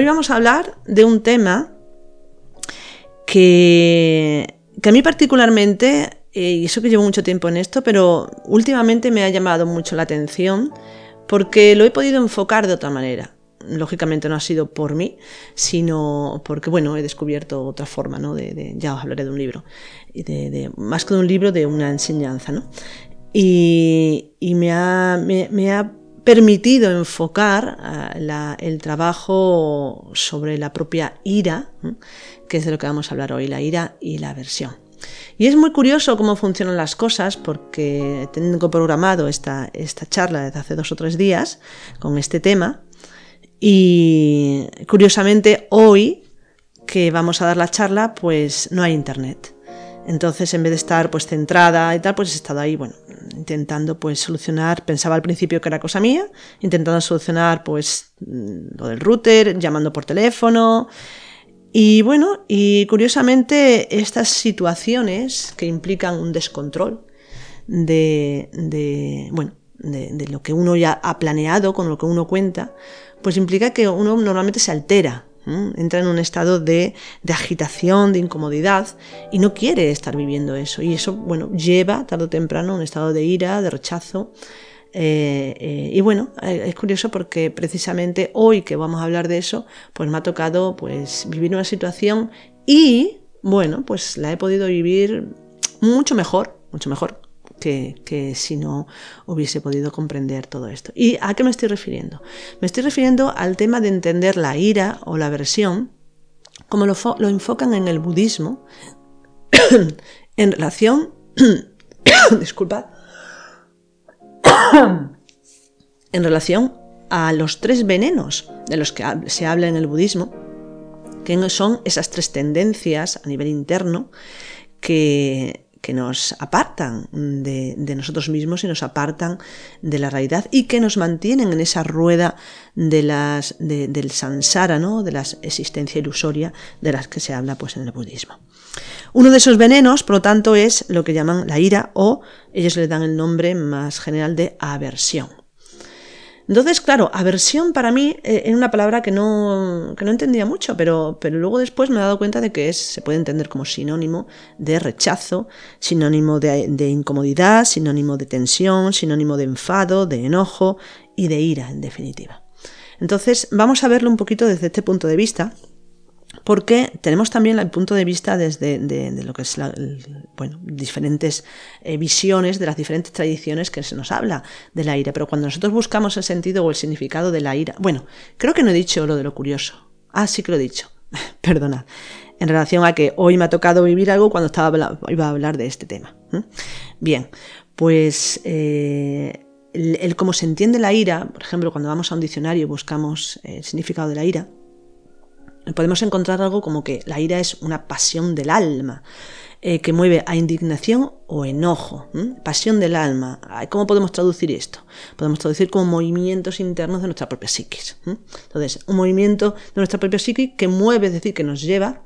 hoy vamos a hablar de un tema que, que a mí particularmente, eh, y eso que llevo mucho tiempo en esto, pero últimamente me ha llamado mucho la atención porque lo he podido enfocar de otra manera. Lógicamente no ha sido por mí, sino porque, bueno, he descubierto otra forma, ¿no? De, ya os hablaré de un libro, de, más que de un libro, de una enseñanza, ¿no? Y, me, ha, me, ha permitido enfocar ah, el trabajo sobre la propia ira, que es de lo que vamos a hablar hoy, la ira y la aversión. Y es muy curioso cómo funcionan las cosas porque tengo programado esta, esta charla desde hace dos o tres días con este tema y curiosamente hoy que vamos a dar la charla pues no hay internet. Entonces, en vez de estar pues centrada y tal, pues he estado ahí, bueno, intentando pues solucionar, pensaba al principio que era cosa mía, intentando solucionar pues lo del router, llamando por teléfono, y bueno, y curiosamente estas situaciones que implican un descontrol de, de bueno, de, lo que uno ya ha planeado, con lo que uno cuenta, pues implica que uno normalmente se altera, entra en un estado de, de, agitación, de incomodidad y no quiere estar viviendo eso. Y eso, bueno, lleva tarde o temprano a un estado de ira, de rechazo, eh, eh, y bueno, eh, es curioso porque precisamente hoy que vamos a hablar de eso, pues me ha tocado pues vivir una situación y bueno, pues la he podido vivir mucho mejor, mucho mejor que, que, si no hubiese podido comprender todo esto. ¿Y a qué me estoy refiriendo? Me estoy refiriendo al tema de entender la ira o la aversión, como lo, lo enfocan en el budismo, en relación, disculpad, en relación a los tres venenos de los que se habla en el budismo, que son esas tres tendencias a nivel interno que, nos apartan de, nosotros mismos y nos apartan de la realidad y que nos mantienen en esa rueda del sansara, ¿no? de la existencia ilusoria de las que se habla pues, en el budismo. Uno de esos venenos, por lo tanto, es lo que llaman la ira o ellos le dan el nombre más general de aversión. Entonces, claro, aversión para mí eh, una palabra que no, no entendía mucho, pero, pero, luego después me he dado cuenta de que es, se puede entender como sinónimo de rechazo, sinónimo de incomodidad, sinónimo de tensión, sinónimo de enfado, de enojo y de ira, en definitiva. Entonces, vamos a verlo un poquito desde este punto de vista porque tenemos también el punto de vista desde de, lo que es la, bueno, diferentes eh, visiones de las diferentes tradiciones que se nos habla de la ira. Pero cuando nosotros buscamos el sentido o el significado de la ira, bueno, creo que no he dicho lo de lo curioso. Ah, sí que lo he dicho. Perdonad. En relación a que hoy me ha tocado vivir algo cuando estaba iba a hablar de este tema. Bien, pues eh, el, cómo se entiende la ira, por ejemplo, cuando vamos a un diccionario y buscamos el significado de la ira, podemos encontrar algo como que la ira es una pasión del alma, eh, que mueve a indignación o enojo. Pasión del alma. ¿Cómo podemos traducir esto? Podemos traducir como movimientos internos de nuestra propia psiquis. Entonces, un movimiento de nuestra propia psiquis que mueve, es decir, que nos lleva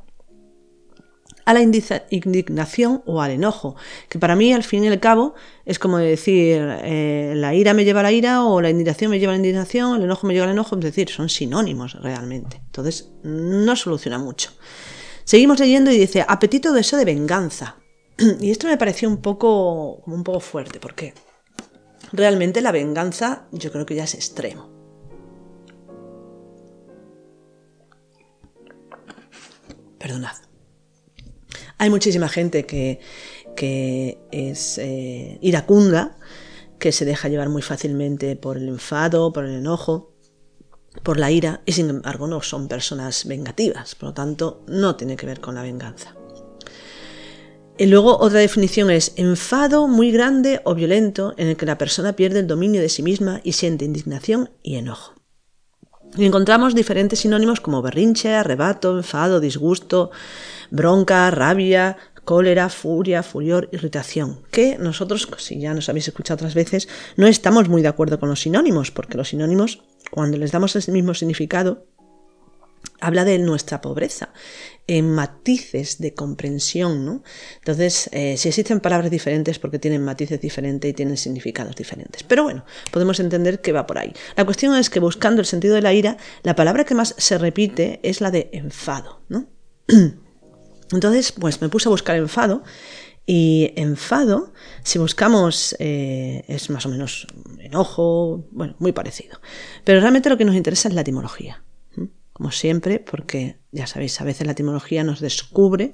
a la indignación o al enojo, que para mí al fin y al cabo es como decir eh, la ira me lleva a la ira o la indignación me lleva a la indignación, el enojo me lleva al enojo, es decir, son sinónimos realmente. Entonces no soluciona mucho. Seguimos leyendo y dice apetito o deseo de venganza. Y esto me pareció un poco, un poco fuerte, porque realmente la venganza yo creo que ya es extremo. Perdonad. Hay muchísima gente que, es eh, iracunda, que se deja llevar muy fácilmente por el enfado, por el enojo, por la ira, y sin embargo no son personas vengativas, por lo tanto no tiene que ver con la venganza. Y luego otra definición es enfado muy grande o violento en el que la persona pierde el dominio de sí misma y siente indignación y enojo. Y encontramos diferentes sinónimos como berrinche, arrebato, enfado, disgusto, bronca, rabia, cólera, furia, furior, irritación, que nosotros, si ya nos habéis escuchado otras veces, no estamos muy de acuerdo con los sinónimos, porque los sinónimos, cuando les damos el mismo significado, habla de nuestra pobreza en matices de comprensión, ¿no? Entonces, eh, si existen palabras diferentes porque tienen matices diferentes y tienen significados diferentes. Pero bueno, podemos entender que va por ahí. La cuestión es que buscando el sentido de la ira, la palabra que más se repite es la de enfado, ¿no? Entonces, pues me puse a buscar enfado y enfado, si buscamos, eh, es más o menos enojo, bueno, muy parecido. Pero realmente lo que nos interesa es la etimología como siempre, porque ya sabéis, a veces la etimología nos descubre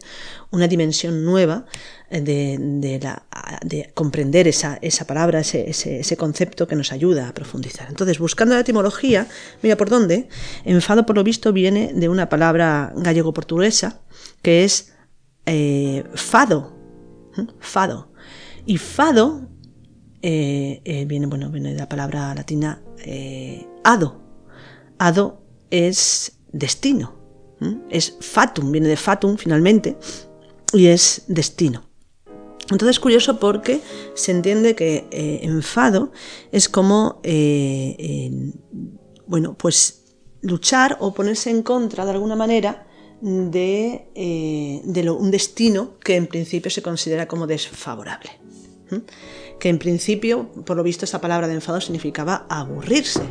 una dimensión nueva de, comprender esa, palabra, ese, concepto que nos ayuda a profundizar. Entonces, buscando la etimología, mira por dónde, enfado por lo visto viene de una palabra gallego-portuguesa que es eh, fado, fado. Y fado eh, eh, viene, bueno, viene de la palabra latina ado. Ado es destino. Es fatum, viene de fatum finalmente, y es destino. Entonces es curioso porque se entiende que eh, enfado es como, eh, bueno, pues luchar o ponerse en contra de alguna manera de, eh, un destino que en principio se considera como desfavorable que en principio, por lo visto, esa palabra de enfado significaba aburrirse,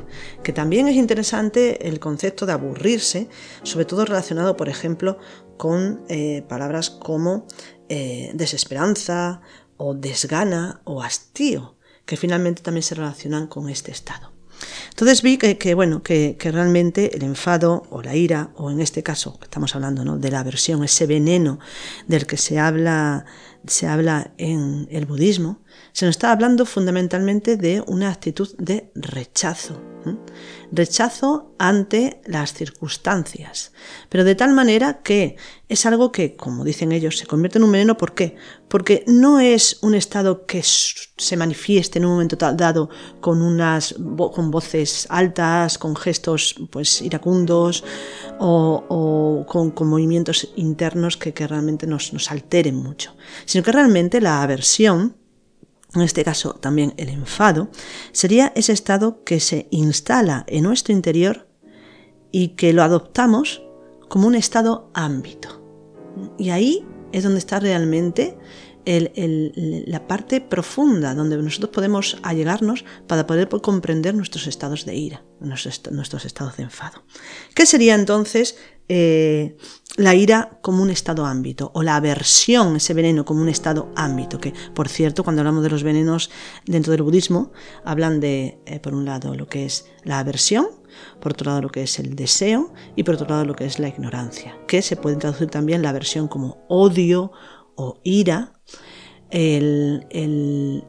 que también es interesante el concepto de aburrirse, sobre todo relacionado, por ejemplo, con eh, palabras como eh, desesperanza o desgana o hastío, que finalmente también se relacionan con este estado. Entonces vi que, bueno, que, realmente el enfado o la ira, o en este caso estamos hablando ¿no? de la aversión, ese veneno del que se habla, se habla en el budismo, se nos está hablando fundamentalmente de una actitud de rechazo. Rechazo ante las circunstancias. Pero de tal manera que es algo que, como dicen ellos, se convierte en un veneno. ¿Por qué? Porque no es un estado que se manifieste en un momento dado con unas con voces altas, con gestos pues iracundos o, con, movimientos internos que, realmente nos, nos alteren mucho. Sino que realmente la aversión en este caso también el enfado, sería ese estado que se instala en nuestro interior y que lo adoptamos como un estado ámbito. Y ahí es donde está realmente la parte profunda donde nosotros podemos allegarnos para poder comprender nuestros estados de ira, nuestros, estados de enfado. ¿Qué sería entonces eh, la ira como un estado ámbito o la aversión, ese veneno como un estado ámbito? Que, por cierto, cuando hablamos de los venenos dentro del budismo, hablan de, eh, por un lado, lo que es la aversión, por otro lado lo que es el deseo y por otro lado lo que es la ignorancia, que se puede traducir también la aversión como odio o ira el, el,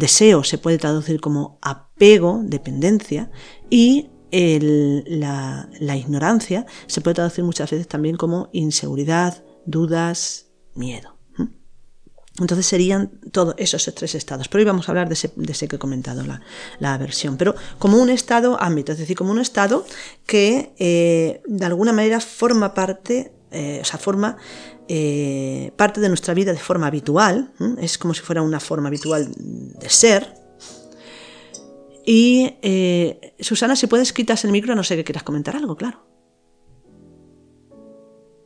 deseo se puede traducir como apego, dependencia, y la, ignorancia se puede traducir muchas veces también como inseguridad, dudas, miedo. Entonces serían todos esos tres estados. Pero hoy vamos a hablar de ese, que he comentado, la, aversión. Pero como un estado ámbito, es decir, como un estado que eh, de alguna manera forma parte, eh, o sea, forma eh, parte de nuestra vida de forma habitual, es como si fuera una forma habitual de ser. Y eh, Susana, si puedes quitarse el micro, no sé que quieras comentar algo, claro.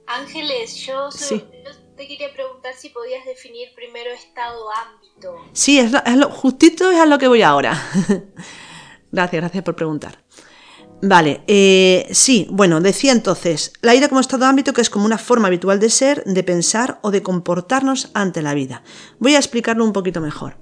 Ángeles, yo, te quería preguntar si podías definir primero estado-ámbito. Sí, es lo, justito es a lo que voy ahora. gracias, gracias por preguntar. Vale, eh, sí, bueno, decía entonces, la ira como estado de ámbito que es como una forma habitual de ser, de pensar o de comportarnos ante la vida. Voy a explicarlo un poquito mejor.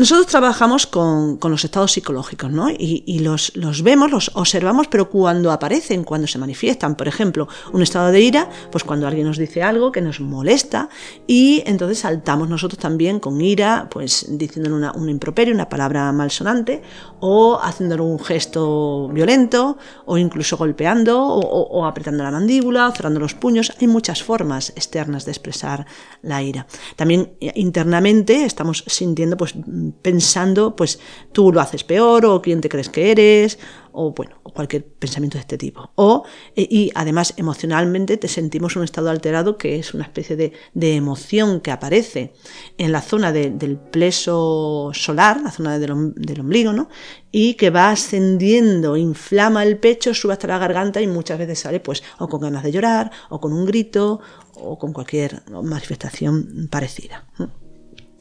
Nosotros trabajamos con, los estados psicológicos, ¿no? Y, los, vemos, los observamos, pero cuando aparecen, cuando se manifiestan, por ejemplo, un estado de ira, pues cuando alguien nos dice algo que nos molesta y entonces saltamos nosotros también con ira, pues diciéndole una, un improperio, una palabra malsonante, o haciéndole un gesto violento, o incluso golpeando, o, apretando la mandíbula, o cerrando los puños. Hay muchas formas externas de expresar la ira. También internamente estamos sintiendo pues pensando, pues tú lo haces peor o quién te crees que eres o bueno, cualquier pensamiento de este tipo. O, eh, y además emocionalmente te sentimos un estado alterado que es una especie de, emoción que aparece en la zona del pleso solar, la zona del, del, ombligo, ¿no? Y que va ascendiendo, inflama el pecho, sube hasta la garganta y muchas veces sale pues o con ganas de llorar, o con un grito, o con cualquier manifestación parecida.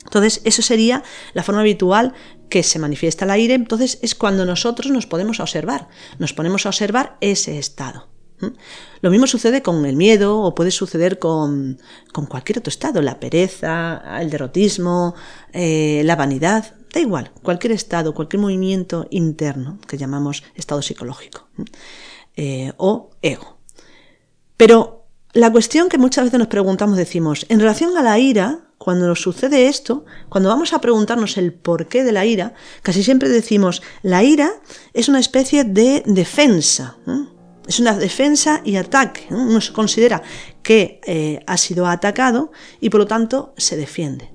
Entonces, eso sería la forma habitual que se manifiesta el aire. Entonces, es cuando nosotros nos podemos observar, nos ponemos a observar ese estado. Lo mismo sucede con el miedo o puede suceder con, cualquier otro estado, la pereza, el derrotismo, eh, la vanidad, da igual, cualquier estado, cualquier movimiento interno que llamamos estado psicológico eh, o ego. Pero la cuestión que muchas veces nos preguntamos, decimos, en relación a la ira, cuando nos sucede esto, cuando vamos a preguntarnos el porqué de la ira, casi siempre decimos, la ira es una especie de defensa. Es una defensa y ataque. Uno se considera que eh, ha sido atacado y por lo tanto se defiende.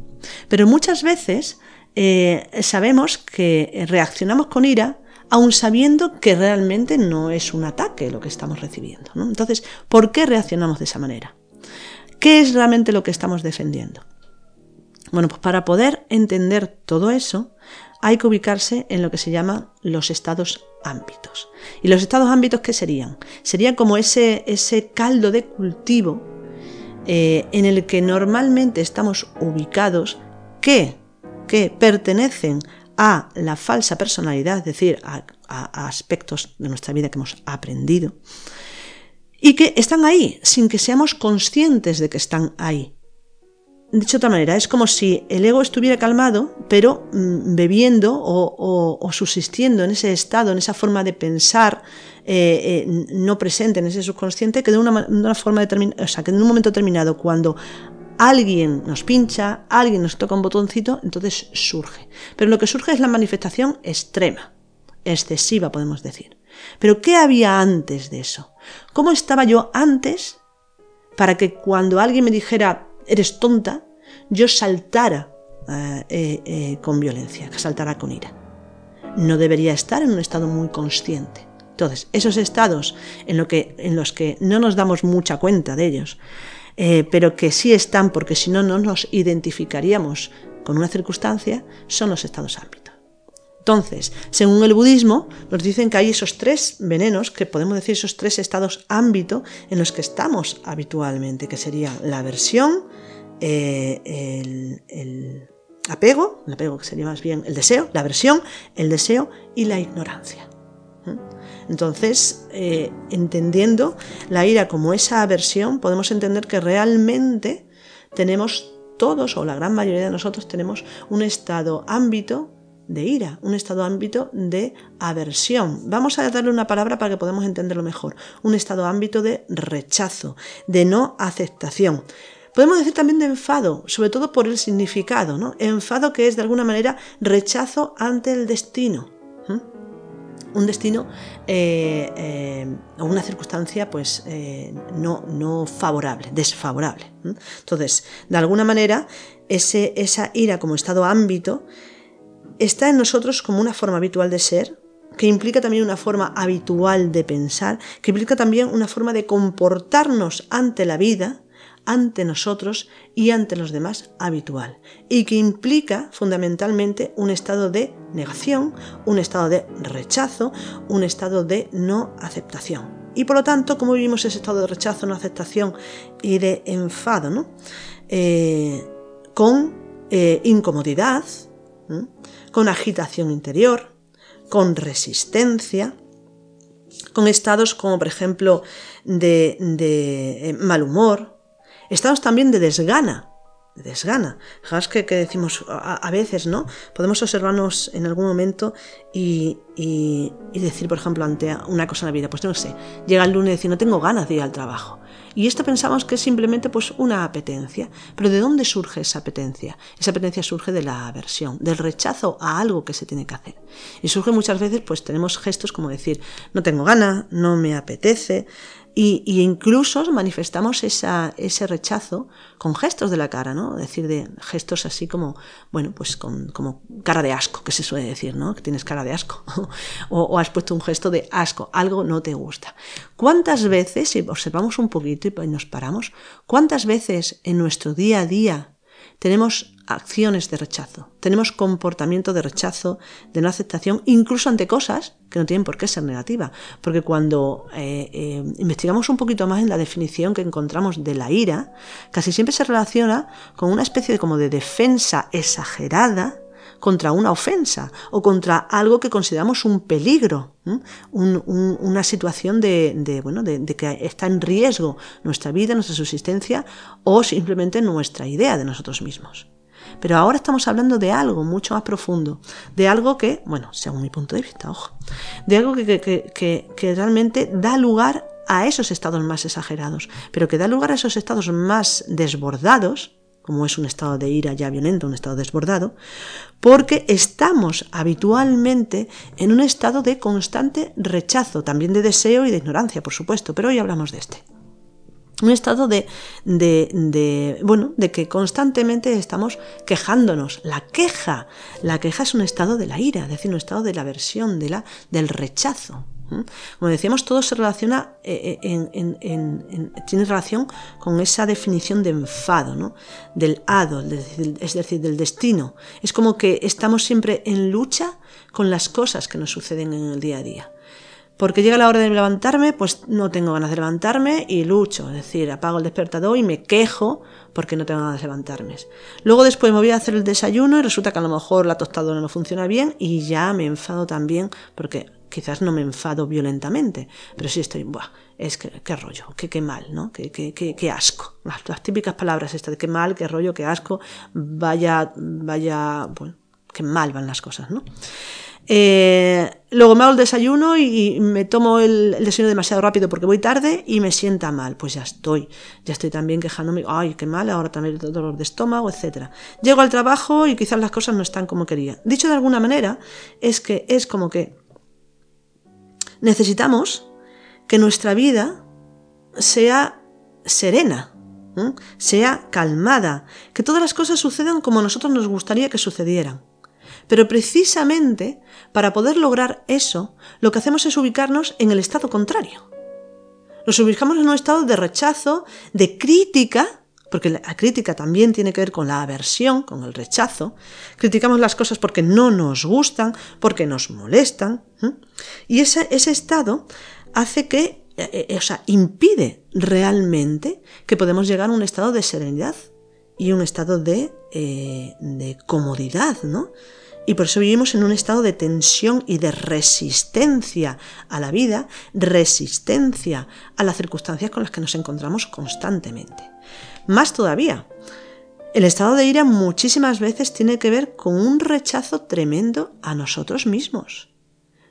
Pero muchas veces eh, sabemos que reaccionamos con ira aun sabiendo que realmente no es un ataque lo que estamos recibiendo. Entonces, ¿por qué reaccionamos de esa manera? ¿Qué es realmente lo que estamos defendiendo? Bueno, pues para poder entender todo eso, hay que ubicarse en lo que se llama los estados ámbitos. ¿Y los estados ámbitos qué serían? Serían como ese, ese caldo de cultivo eh, en el que normalmente estamos ubicados que, que pertenecen a la falsa personalidad, es decir, a aspectos de nuestra vida que hemos aprendido, y que están ahí sin que seamos conscientes de que están ahí. Dicho de otra manera, es como si el ego estuviera calmado, pero mm, bebiendo o, subsistiendo en ese estado, en esa forma de pensar eh, eh, no presente en ese subconsciente, que de una, forma determinada, o sea, que en un momento determinado, cuando alguien nos pincha, alguien nos toca un botoncito, entonces surge. Pero lo que surge es la manifestación extrema, excesiva, podemos decir. Pero ¿qué había antes de eso? ¿Cómo estaba yo antes para que cuando alguien me dijera eres tonta, yo saltara eh, eh, eh, con violencia, saltara con ira. No debería estar en un estado muy consciente. Entonces, esos estados en, lo que, en los que no nos damos mucha cuenta de ellos, pero que sí están porque si no, no nos identificaríamos con una circunstancia, son los estados ámbitos. Entonces, según el budismo, nos dicen que hay esos tres venenos, que podemos decir esos tres estados ámbito en los que estamos habitualmente, que sería la aversión, eh, el, apego, el apego que sería más bien el deseo, la aversión, el deseo y la ignorancia. Entonces, eh, entendiendo la ira como esa aversión, podemos entender que realmente tenemos todos, o la gran mayoría de nosotros, tenemos un estado ámbito de ira, un estado ámbito de aversión. Vamos a darle una palabra para que podamos entenderlo mejor. Un estado ámbito de rechazo, de no aceptación. Podemos decir también de enfado, sobre todo por el significado, ¿no? Enfado que es de alguna manera rechazo ante el destino. Un destino eh, eh, o una circunstancia pues eh, no, no, favorable, desfavorable. Entonces, de alguna manera, ese, esa ira como estado ámbito está en nosotros como una forma habitual de ser, que implica también una forma habitual de pensar, que implica también una forma de comportarnos ante la vida, ante nosotros y ante los demás habitual, y que implica fundamentalmente un estado de negación, un estado de rechazo, un estado de no aceptación. Y por lo tanto, ¿cómo vivimos ese estado de rechazo, no aceptación y de enfado? ¿no? Eh, con eh, incomodidad, con agitación interior, con resistencia, con estados como por ejemplo de, eh, mal humor, estados también de desgana, de desgana. Fijaos que, decimos a, veces, ¿no? Podemos observarnos en algún momento y, y, decir, por ejemplo, ante una cosa en la vida, pues no sé, llega el lunes y decir, no tengo ganas de ir al trabajo. Y esto pensamos que es simplemente pues una apetencia. Pero ¿de dónde surge esa apetencia? Esa apetencia surge de la aversión, del rechazo a algo que se tiene que hacer. Y surge muchas veces, pues tenemos gestos como decir, no tengo gana, no me apetece, Y, incluso manifestamos ese rechazo con gestos de la cara, ¿no? Es decir, de gestos así como, bueno, pues con, como cara de asco, que se suele decir, ¿no? Que tienes cara de asco. o, o, has puesto un gesto de asco, algo no te gusta. ¿Cuántas veces, si observamos un poquito y nos paramos, cuántas veces en nuestro día a día tenemos acciones de rechazo, tenemos comportamiento de rechazo, de no aceptación, incluso ante cosas que no tienen por qué ser negativas. Porque cuando eh, eh, investigamos un poquito más en la definición que encontramos de la ira, casi siempre se relaciona con una especie de como de defensa exagerada contra una ofensa o contra algo que consideramos un peligro, una situación de, bueno, de, que está en riesgo nuestra vida, nuestra subsistencia o simplemente nuestra idea de nosotros mismos. Pero ahora estamos hablando de algo mucho más profundo, de algo que, bueno, según mi punto de vista, ojo, de algo que, que, que realmente da lugar a esos estados más exagerados, pero que da lugar a esos estados más desbordados, como es un estado de ira ya violento, un estado desbordado, porque estamos habitualmente en un estado de constante rechazo, también de deseo y de ignorancia, por supuesto, pero hoy hablamos de este. Un estado de, de, bueno, de que constantemente estamos quejándonos. La queja, la queja es un estado de la ira, es decir, un estado de la aversión, de la, del rechazo. Como decíamos, todo se relaciona, eh, eh, tiene relación con esa definición de enfado, del hado, es decir, del destino. Es como que estamos siempre en lucha con las cosas que nos suceden en el día a día. Porque llega la hora de levantarme, pues no tengo ganas de levantarme y lucho. Es decir, apago el despertador y me quejo porque no tengo ganas de levantarme. Luego después me voy a hacer el desayuno y resulta que a lo mejor la tostadora no funciona bien y ya me enfado también porque quizás no me enfado violentamente, pero sí estoy, Buah, es que qué rollo, qué, mal, ¿no? Qué, asco. Las, típicas palabras estas de qué mal, qué rollo, qué asco, vaya, vaya, bueno, qué mal van las cosas, ¿no? Eh, luego me hago el desayuno y me tomo el, desayuno demasiado rápido porque voy tarde y me sienta mal. Pues ya estoy, ya estoy también quejándome, ay, qué mal, ahora también dolor de estómago, etc. Llego al trabajo y quizás las cosas no están como quería. Dicho de alguna manera, es que es como que necesitamos que nuestra vida sea serena, sea calmada, que todas las cosas sucedan como a nosotros nos gustaría que sucedieran. Pero precisamente para poder lograr eso, lo que hacemos es ubicarnos en el estado contrario. Nos ubicamos en un estado de rechazo, de crítica, porque la crítica también tiene que ver con la aversión, con el rechazo. Criticamos las cosas porque no nos gustan, porque nos molestan. Y ese, estado hace que, eh, eh, o sea, impide realmente que podemos llegar a un estado de serenidad y un estado de, eh, de comodidad, ¿no? Y por eso vivimos en un estado de tensión y de resistencia a la vida, resistencia a las circunstancias con las que nos encontramos constantemente. Más todavía, el estado de ira muchísimas veces tiene que ver con un rechazo tremendo a nosotros mismos.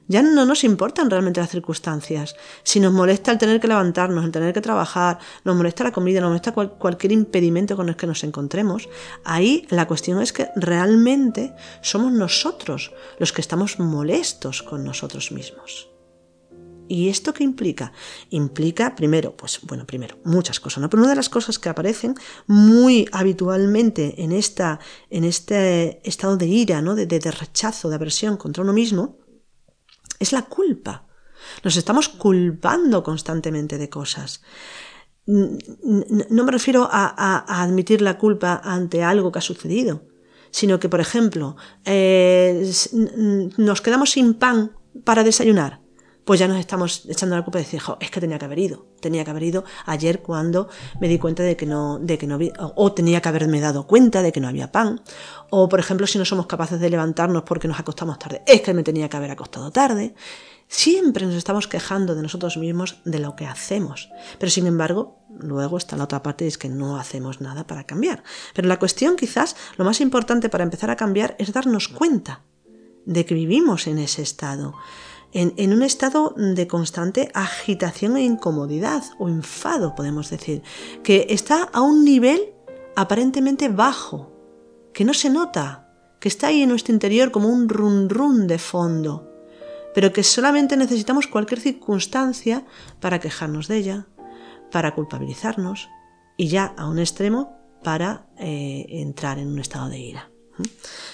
Ya no nos importan realmente las circunstancias. Si nos molesta el tener que levantarnos, el tener que trabajar, nos molesta la comida, nos molesta cualquier impedimento con el que nos encontremos, ahí la cuestión es que realmente somos nosotros los que estamos molestos con nosotros mismos. ¿Y esto qué implica? Implica, primero, pues bueno, primero, muchas cosas, ¿no? Pero una de las cosas que aparecen muy habitualmente en, esta, en este estado de ira, ¿no? de, de rechazo, de aversión contra uno mismo, es la culpa. Nos estamos culpando constantemente de cosas. No me refiero a, admitir la culpa ante algo que ha sucedido, sino que, por ejemplo, eh, nos quedamos sin pan para desayunar pues ya nos estamos echando la culpa de decir, es que tenía que haber ido, tenía que haber ido ayer cuando me di cuenta de que no, de que no había, o tenía que haberme dado cuenta de que no había pan, o por ejemplo si no somos capaces de levantarnos porque nos acostamos tarde, es que me tenía que haber acostado tarde. Siempre nos estamos quejando de nosotros mismos de lo que hacemos, pero sin embargo luego está la otra parte es que no hacemos nada para cambiar. Pero la cuestión quizás lo más importante para empezar a cambiar es darnos cuenta de que vivimos en ese estado en, un estado de constante agitación e incomodidad o enfado, podemos decir, que está a un nivel aparentemente bajo, que no se nota, que está ahí en nuestro interior como un run run de fondo, pero que solamente necesitamos cualquier circunstancia para quejarnos de ella, para culpabilizarnos y ya a un extremo para eh, entrar en un estado de ira.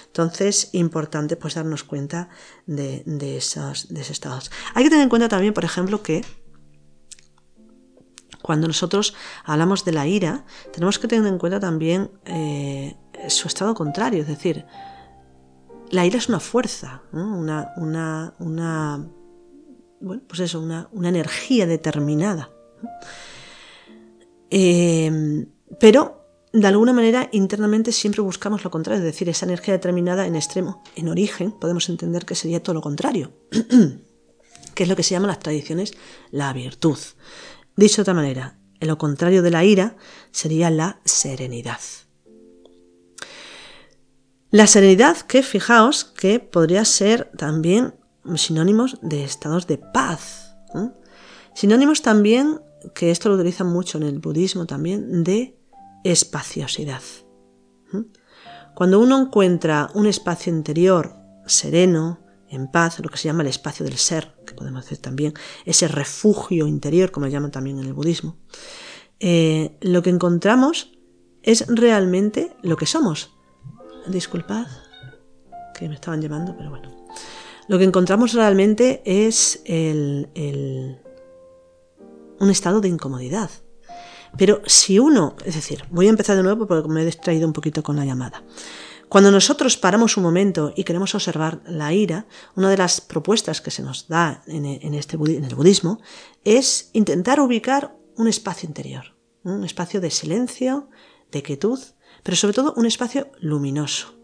Entonces, importante pues darnos cuenta de, esos, estados. Hay que tener en cuenta también, por ejemplo, que cuando nosotros hablamos de la ira, tenemos que tener en cuenta también eh, su estado contrario, es decir, la ira es una fuerza, una, una, bueno, pues eso, una, una energía determinada. Eh, pero de alguna manera internamente siempre buscamos lo contrario, es decir, esa energía determinada en extremo, en origen, podemos entender que sería todo lo contrario, que es lo que se llama las tradiciones la virtud. Dicho de otra manera, en lo contrario de la ira sería la serenidad. La serenidad que, fijaos, que podría ser también sinónimos de estados de paz. Sinónimos también, que esto lo utilizan mucho en el budismo también, de espaciosidad. ¿Mm? Cuando uno encuentra un espacio interior sereno, en paz, lo que se llama el espacio del ser, que podemos decir también, ese refugio interior, como lo llaman también en el budismo, eh, lo que encontramos es realmente lo que somos. Disculpad, que me estaban llevando, pero bueno. Lo que encontramos realmente es un estado de incomodidad, pero si uno, es decir, voy a empezar de nuevo porque me he distraído un poquito con la llamada. Cuando nosotros paramos un momento y queremos observar la ira, una de las propuestas que se nos da en, este, en el budismo es intentar ubicar un espacio interior, un espacio de silencio, de quietud, pero sobre todo un espacio luminoso.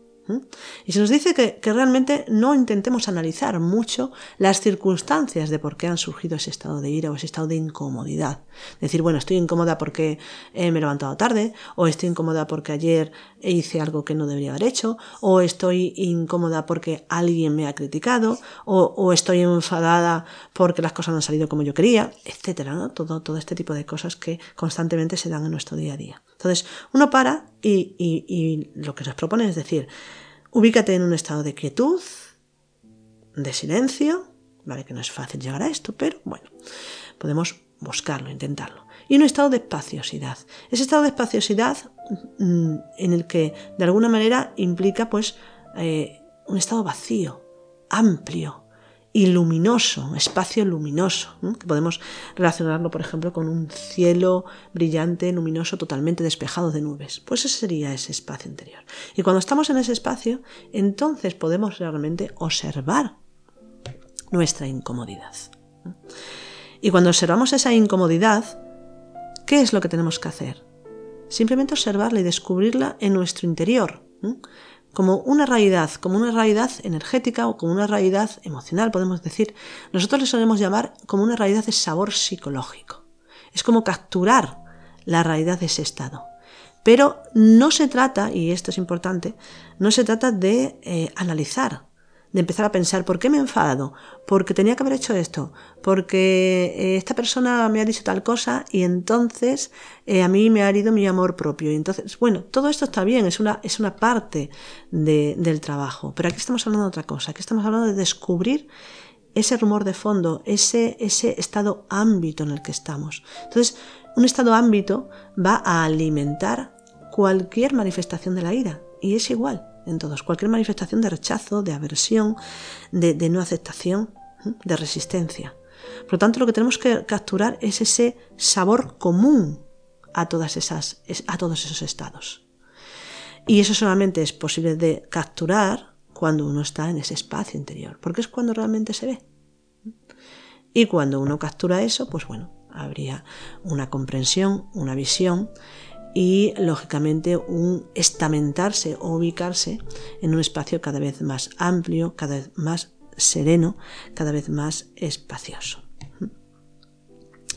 Y se nos dice que, realmente no intentemos analizar mucho las circunstancias de por qué han surgido ese estado de ira o ese estado de incomodidad. Decir, bueno, estoy incómoda porque me he levantado tarde, o estoy incómoda porque ayer hice algo que no debería haber hecho, o estoy incómoda porque alguien me ha criticado, o, estoy enfadada porque las cosas no han salido como yo quería, etcétera, Todo, todo este tipo de cosas que constantemente se dan en nuestro día a día. Entonces, uno para y, lo que nos propone es decir, ubícate en un estado de quietud, de silencio, vale que no es fácil llegar a esto, pero bueno, podemos buscarlo, intentarlo. Y un estado de espaciosidad. Ese estado de espaciosidad mm, en el que de alguna manera implica pues eh, un estado vacío, amplio, y luminoso, espacio luminoso, que podemos relacionarlo, por ejemplo, con un cielo brillante, luminoso, totalmente despejado de nubes. Pues ese sería ese espacio interior. Y cuando estamos en ese espacio, entonces podemos realmente observar nuestra incomodidad. Y cuando observamos esa incomodidad, ¿qué es lo que tenemos que hacer? Simplemente observarla y descubrirla en nuestro interior como una realidad, como una realidad energética o como una realidad emocional, podemos decir. Nosotros le solemos llamar como una realidad de sabor psicológico. Es como capturar la realidad de ese estado. Pero no se trata, y esto es importante, no se trata de eh, analizar de empezar a pensar, ¿por qué me he enfadado? Porque tenía que haber hecho esto, porque eh, esta persona me ha dicho tal cosa y entonces eh, a mí me ha herido mi amor propio. Y entonces, bueno, todo esto está bien, es una, es una parte del trabajo, pero aquí estamos hablando de otra cosa, aquí estamos hablando de descubrir ese rumor de fondo, ese, ese estado ámbito en el que estamos. Entonces, un estado ámbito va a alimentar cualquier manifestación de la ira y es igual en todos. Cualquier manifestación de rechazo, de aversión, de, no aceptación, de resistencia. Por lo tanto, lo que tenemos que capturar es ese sabor común a, todas esas, a todos esos estados. Y eso solamente es posible de capturar cuando uno está en ese espacio interior, porque es cuando realmente se ve. Y cuando uno captura eso, pues bueno, habría una comprensión, una visión y lógicamente un estamentarse o ubicarse en un espacio cada vez más amplio, cada vez más sereno, cada vez más espacioso.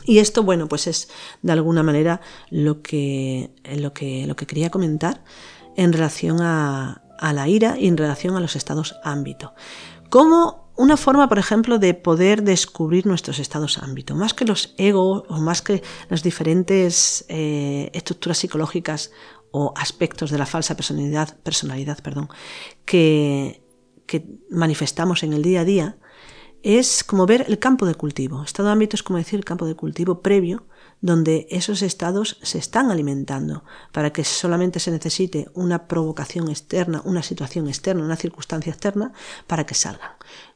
Y esto, bueno, pues es de alguna manera lo que, lo que, lo que quería comentar en relación a, a la ira y en relación a los estados ámbito. ¿Cómo una forma, por ejemplo, de poder descubrir nuestros estados ámbito, más que los egos o más que las diferentes eh, estructuras psicológicas o aspectos de la falsa personalidad, personalidad perdón, que, que manifestamos en el día a día, es como ver el campo de cultivo. Estado ámbito es como decir el campo de cultivo previo donde esos estados se están alimentando, para que solamente se necesite una provocación externa, una situación externa, una circunstancia externa, para que salgan.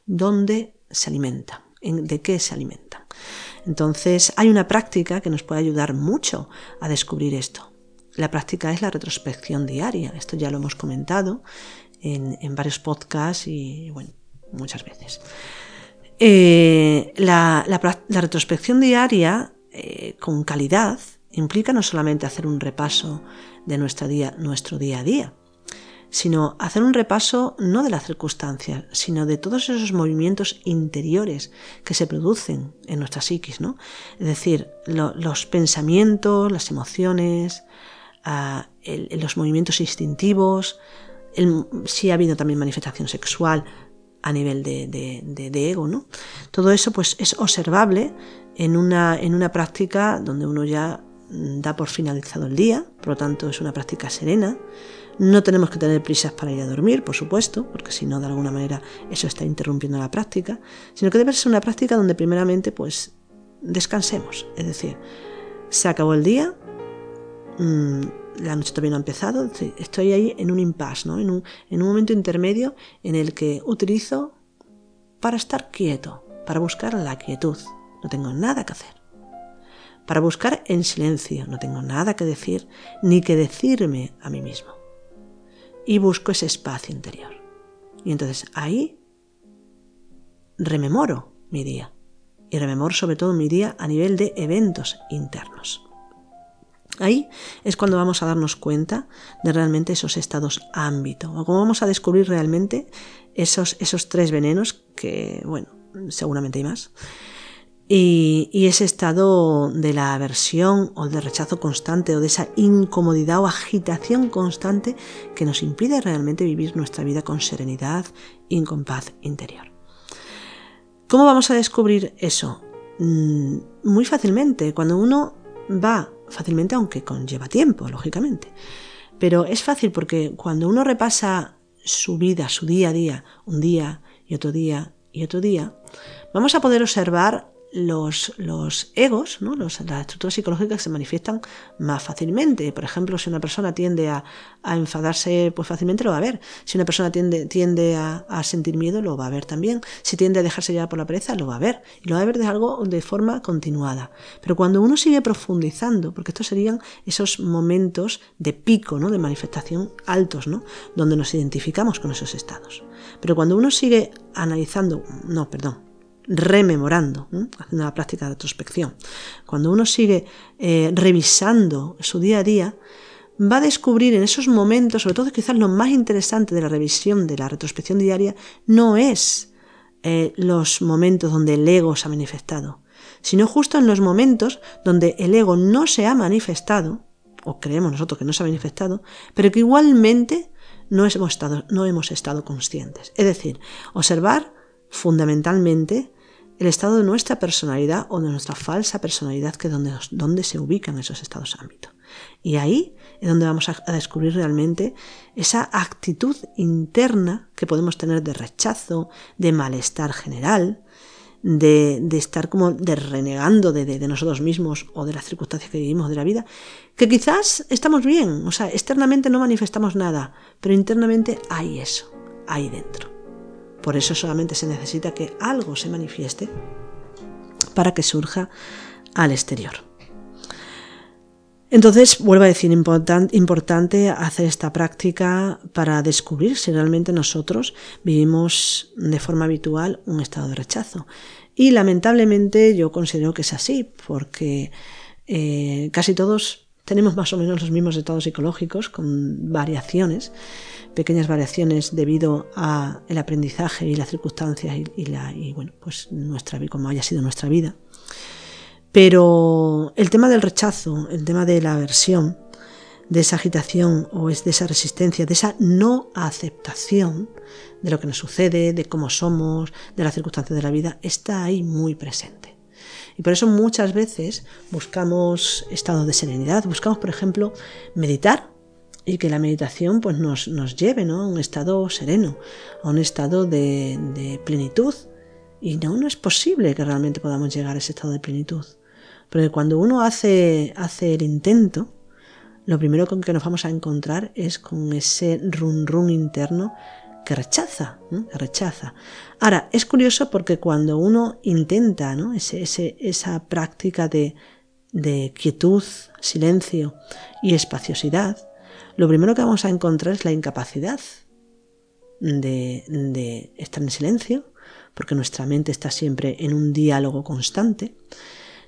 ¿Dónde se alimentan? ¿De qué se alimentan? Entonces hay una práctica que nos puede ayudar mucho a descubrir esto. La práctica es la retrospección diaria. Esto ya lo hemos comentado en, varios podcasts y bueno, muchas veces. Eh, la, retrospección diaria eh, con calidad implica no solamente hacer un repaso de nuestro día, nuestro día a día, sino hacer un repaso no de las circunstancias, sino de todos esos movimientos interiores que se producen en nuestra psiquis, ¿no? Es decir, los pensamientos, las emociones, ah, los movimientos instintivos, si ha habido también manifestación sexual a nivel de, ego, ¿no? Todo eso pues es observable en una, en una práctica donde uno ya da por finalizado el día, por lo tanto es una práctica serena. No tenemos que tener prisas para ir a dormir, por supuesto, porque si no, de alguna manera eso está interrumpiendo la práctica, sino que debe ser una práctica donde primeramente pues descansemos, es decir, se acabó el día, mm, la noche todavía no ha empezado, estoy ahí en un impasse, ¿no? en, un, en un momento intermedio en el que utilizo para estar quieto, para buscar la quietud. No tengo nada que hacer. Para buscar en silencio, no tengo nada que decir ni que decirme a mí mismo. Y busco ese espacio interior. Y entonces ahí rememoro mi día. Y rememoro sobre todo mi día a nivel de eventos internos. Ahí es cuando vamos a darnos cuenta de realmente esos estados ámbito, o cómo vamos a descubrir realmente esos, esos tres venenos, que bueno, seguramente hay más, y, ese estado de la aversión o de rechazo constante o de esa incomodidad o agitación constante que nos impide realmente vivir nuestra vida con serenidad y con paz interior. ¿Cómo vamos a descubrir eso? Mm, muy fácilmente, cuando uno va fácilmente, aunque conlleva tiempo, lógicamente. Pero es fácil porque cuando uno repasa su vida, su día a día, un día y otro día y otro día, vamos a poder observar los, egos, ¿no? las estructuras psicológicas se manifiestan más fácilmente. Por ejemplo, si una persona tiende a, enfadarse pues fácilmente, lo va a ver. Si una persona tiende, tiende a, sentir miedo, lo va a ver también. Si tiende a dejarse llevar por la pereza, lo va a ver. Y lo va a ver de algo de forma continuada. Pero cuando uno sigue profundizando, porque estos serían esos momentos de pico, ¿no? de manifestación altos, ¿no? donde nos identificamos con esos estados. Pero cuando uno sigue analizando, no, perdón, rememorando, haciendo la práctica de retrospección. Cuando uno sigue eh, revisando su día a día, va a descubrir en esos momentos, sobre todo quizás lo más interesante de la revisión de la retrospección diaria, no es eh, los momentos donde el ego se ha manifestado, sino justo en los momentos donde el ego no se ha manifestado, o creemos nosotros que no se ha manifestado, pero que igualmente no hemos estado, no hemos estado conscientes. Es decir, observar fundamentalmente el estado de nuestra personalidad o de nuestra falsa personalidad, que es donde, donde se ubican esos estados ámbito. Y ahí es donde vamos a, descubrir realmente esa actitud interna que podemos tener de rechazo, de malestar general, de, estar como de renegando de, de, nosotros mismos o de las circunstancias que vivimos de la vida, que quizás estamos bien, o sea, externamente no manifestamos nada, pero internamente hay eso, ahí dentro. Por eso solamente se necesita que algo se manifieste para que surja al exterior. Entonces, vuelvo a decir, importante hacer esta práctica para descubrir si realmente nosotros vivimos de forma habitual un estado de rechazo. Y lamentablemente yo considero que es así, porque eh, casi todos tenemos más o menos los mismos estados psicológicos con variaciones pequeñas variaciones debido a el aprendizaje y las circunstancias y, y bueno pues nuestra como haya sido nuestra vida. Pero el tema del rechazo el tema de la aversión de esa agitación o de esa resistencia de esa no aceptación de lo que nos sucede de cómo somos de las circunstancias de la vida está ahí muy presente y por eso muchas veces buscamos estado de serenidad buscamos por ejemplo meditar y que la meditación pues nos, nos lleve a un estado sereno, a un estado de, plenitud. Y no, no es posible que realmente podamos llegar a ese estado de plenitud, Porque cuando uno hace, hace el intento, lo primero con que nos vamos a encontrar es con ese run run interno que rechaza, rechaza. Ahora, es curioso porque cuando uno intenta ¿no? esa práctica de, quietud, silencio y espaciosidad, lo primero que vamos a encontrar es la incapacidad de, de estar en silencio, porque nuestra mente está siempre en un diálogo constante.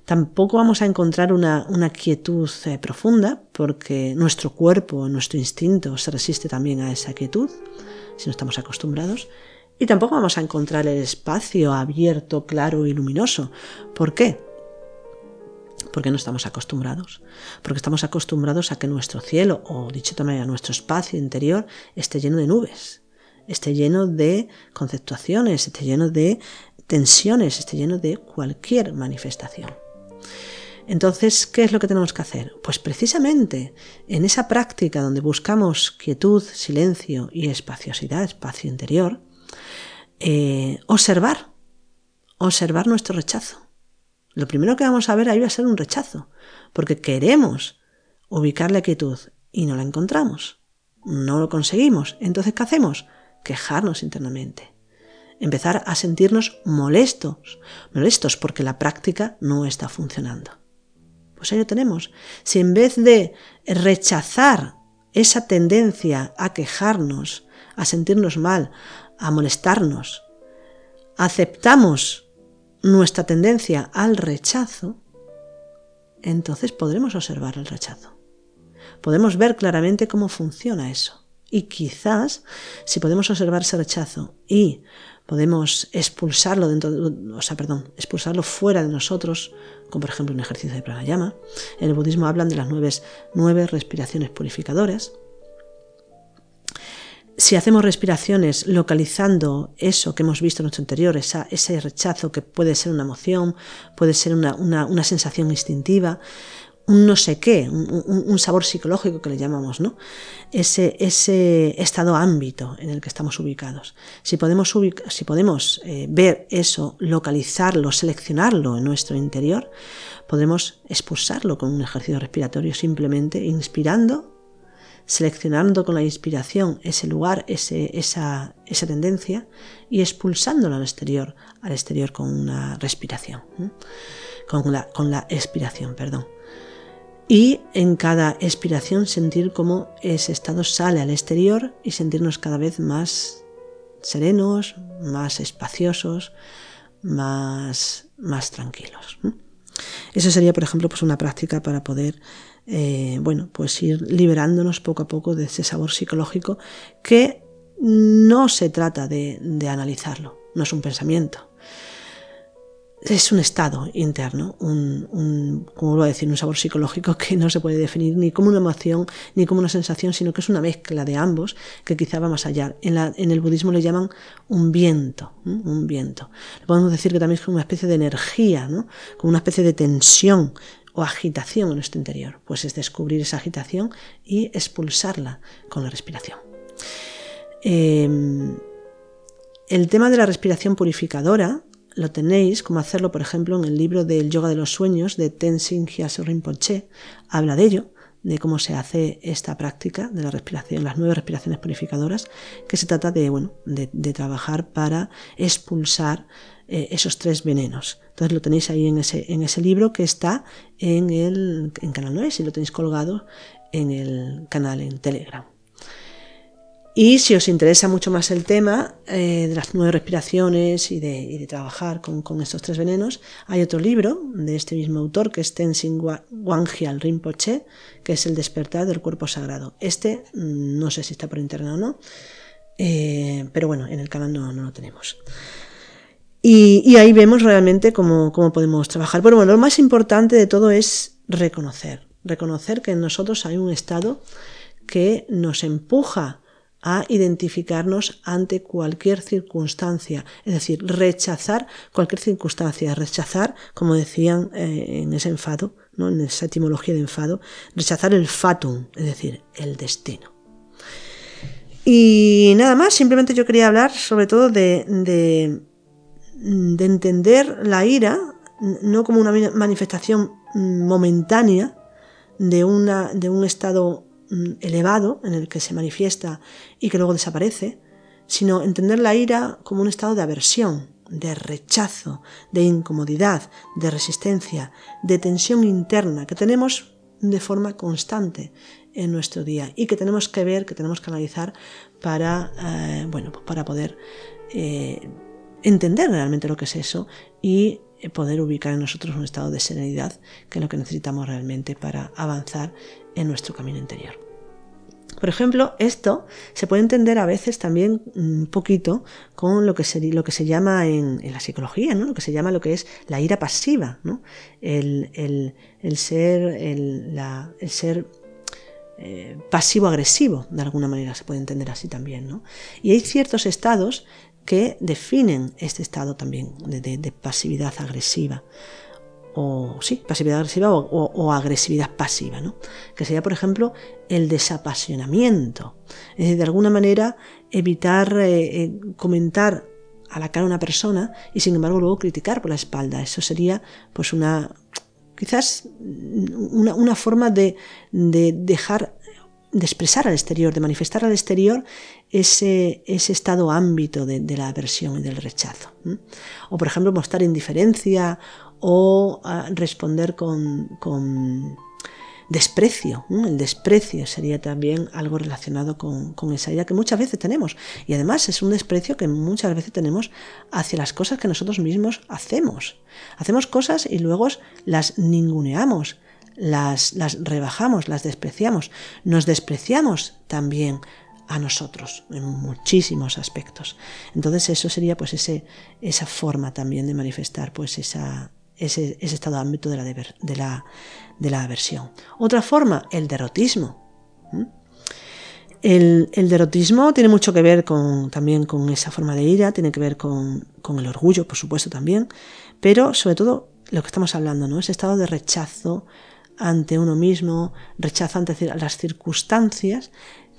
Tampoco vamos a encontrar una, quietud eh, profunda porque nuestro cuerpo, nuestro instinto se resiste también a esa quietud si no estamos acostumbrados. Y tampoco vamos a encontrar el espacio abierto, claro y luminoso. ¿Por qué? Porque no estamos acostumbrados. Porque estamos acostumbrados a que nuestro cielo, o dicho también a nuestro espacio interior, esté lleno de nubes, esté lleno de conceptuaciones, esté lleno de tensiones, esté lleno de cualquier manifestación. Entonces, ¿qué es lo que tenemos que hacer? Pues precisamente en esa práctica donde buscamos quietud, silencio y espaciosidad, espacio interior, eh, observar, observar nuestro rechazo. Lo primero que vamos a ver ahí va a ser un rechazo, porque queremos ubicar la quietud y no la encontramos, no lo conseguimos. Entonces, ¿qué hacemos? Quejarnos internamente empezar a sentirnos molestos, molestos porque la práctica no está funcionando. Pues lo tenemos. Si en vez de rechazar esa tendencia a quejarnos, a sentirnos mal, a molestarnos, aceptamos nuestra tendencia al rechazo, entonces podremos observar el rechazo. Podemos ver claramente cómo funciona eso. Y quizás, si podemos observar ese rechazo y podemos expulsarlo dentro, o sea, perdón, expulsarlo fuera de nosotros, como por ejemplo un ejercicio de pranayama. En el budismo hablan de las nueve, nueve respiraciones purificadoras. Si hacemos respiraciones localizando eso que hemos visto en nuestro interior, ese rechazo que puede ser una emoción, puede ser una, una sensación instintiva, un no sé qué, un, sabor psicológico que le llamamos, ¿no? Ese, ese estado ámbito en el que estamos ubicados. Si podemos, si podemos eh, ver eso, localizarlo, seleccionarlo en nuestro interior, podremos expulsarlo con un ejercicio respiratorio simplemente inspirando, seleccionando con la inspiración ese lugar, ese, esa, esa tendencia y expulsándolo al exterior, al exterior con una respiración, con la, con la expiración, perdón y en cada expiración sentir cómo ese estado sale al exterior y sentirnos cada vez más serenos, más espaciosos, más, más tranquilos. Eso sería, por ejemplo, pues una práctica para poder eh, bueno, pues ir liberándonos poco a poco de ese sabor psicológico que no se trata de, de analizarlo, no es un pensamiento, es un estado interno, un, un, como a decir, un sabor psicológico que no se puede definir ni como una emoción ni como una sensación, sino que es una mezcla de ambos que quizá va más allá. En, la, en el budismo le llaman un viento, un viento. Podemos decir que también es como una especie de energía, ¿no? como una especie de tensión o agitación en nuestro interior. Pues es descubrir esa agitación y expulsarla con la respiración. Em, el tema de la respiración purificadora lo tenéis, como hacerlo, por ejemplo, en el libro del Yoga de los Sueños de Tenzin Gyatso Rinpoche. Habla de ello, de cómo se hace esta práctica de la respiración, las nueve respiraciones purificadoras, que se trata de, bueno, de, trabajar para expulsar eh, esos tres venenos. Entonces lo tenéis ahí en ese, en ese libro que está en el en Canal 9, si lo tenéis colgado en el canal en Telegram. Y si os interesa mucho más el tema eh, de las nueve respiraciones y de, trabajar con, estos tres venenos, hay otro libro de este mismo autor que es Tenzin Wangyal Rinpoche, que es El despertar del cuerpo sagrado. Este mm, no sé si está por internet o no, eh, pero bueno, en el canal no, lo tenemos. Y, ahí vemos realmente cómo, cómo podemos trabajar. Pero bueno, lo más importante de todo es reconocer, reconocer que en nosotros hay un estado que nos empuja a identificarnos ante cualquier circunstancia, es decir, rechazar cualquier circunstancia, rechazar, como decían eh, en ese enfado, ¿no? en esa etimología de enfado, rechazar el fatum, es decir, el destino. Y nada más, simplemente yo quería hablar sobre todo de, de, de entender la ira no como una manifestación momentánea de, una, de un estado elevado en el que se manifiesta y que luego desaparece, sino entender la ira como un estado de aversión, de rechazo, de incomodidad, de resistencia, de tensión interna que tenemos de forma constante en nuestro día y que tenemos que ver, que tenemos que analizar para, eh, bueno, para poder eh, entender realmente lo que es eso y poder ubicar en nosotros un estado de serenidad que es lo que necesitamos realmente para avanzar en nuestro camino interior. Por ejemplo, esto se puede entender a veces también un poquito con lo que se, lo que se llama en, la psicología, ¿no? lo que se llama lo que es la ira pasiva, ¿no? el, ser, el, ser eh, pasivo-agresivo, de alguna manera se puede entender así también. ¿no? Y hay ciertos estados que definen este estado también de pasividad agresiva o sí, pasividad agresiva o, agresividad pasiva, ¿no? que sería, por ejemplo, el desapasionamiento. Es decir, de alguna manera evitar eh, eh, comentar a la cara a una persona y sin embargo luego criticar por la espalda. Eso sería pues una quizás una, una forma de, de, dejar de expresar al exterior, de manifestar al exterior ese, ese estado ámbito de, la aversión y del rechazo. O por ejemplo mostrar indiferencia o responder con, desprecio. El desprecio sería también algo relacionado con, esa idea que muchas veces tenemos. Y además es un desprecio que muchas veces tenemos hacia las cosas que nosotros mismos hacemos. Hacemos cosas y luego las ninguneamos, las, las rebajamos, las despreciamos. Nos despreciamos también a nosotros en muchísimos aspectos. Entonces eso sería pues ese, esa forma también de manifestar pues esa, ese, estado de ámbito de la, de, la, de la aversión. Otra forma, el derrotismo. El, el, derrotismo tiene mucho que ver con, también con esa forma de ira, tiene que ver con, con, el orgullo, por supuesto, también, pero sobre todo lo que estamos hablando, ¿no? Ese estado de rechazo ante uno mismo, rechazo ante las circunstancias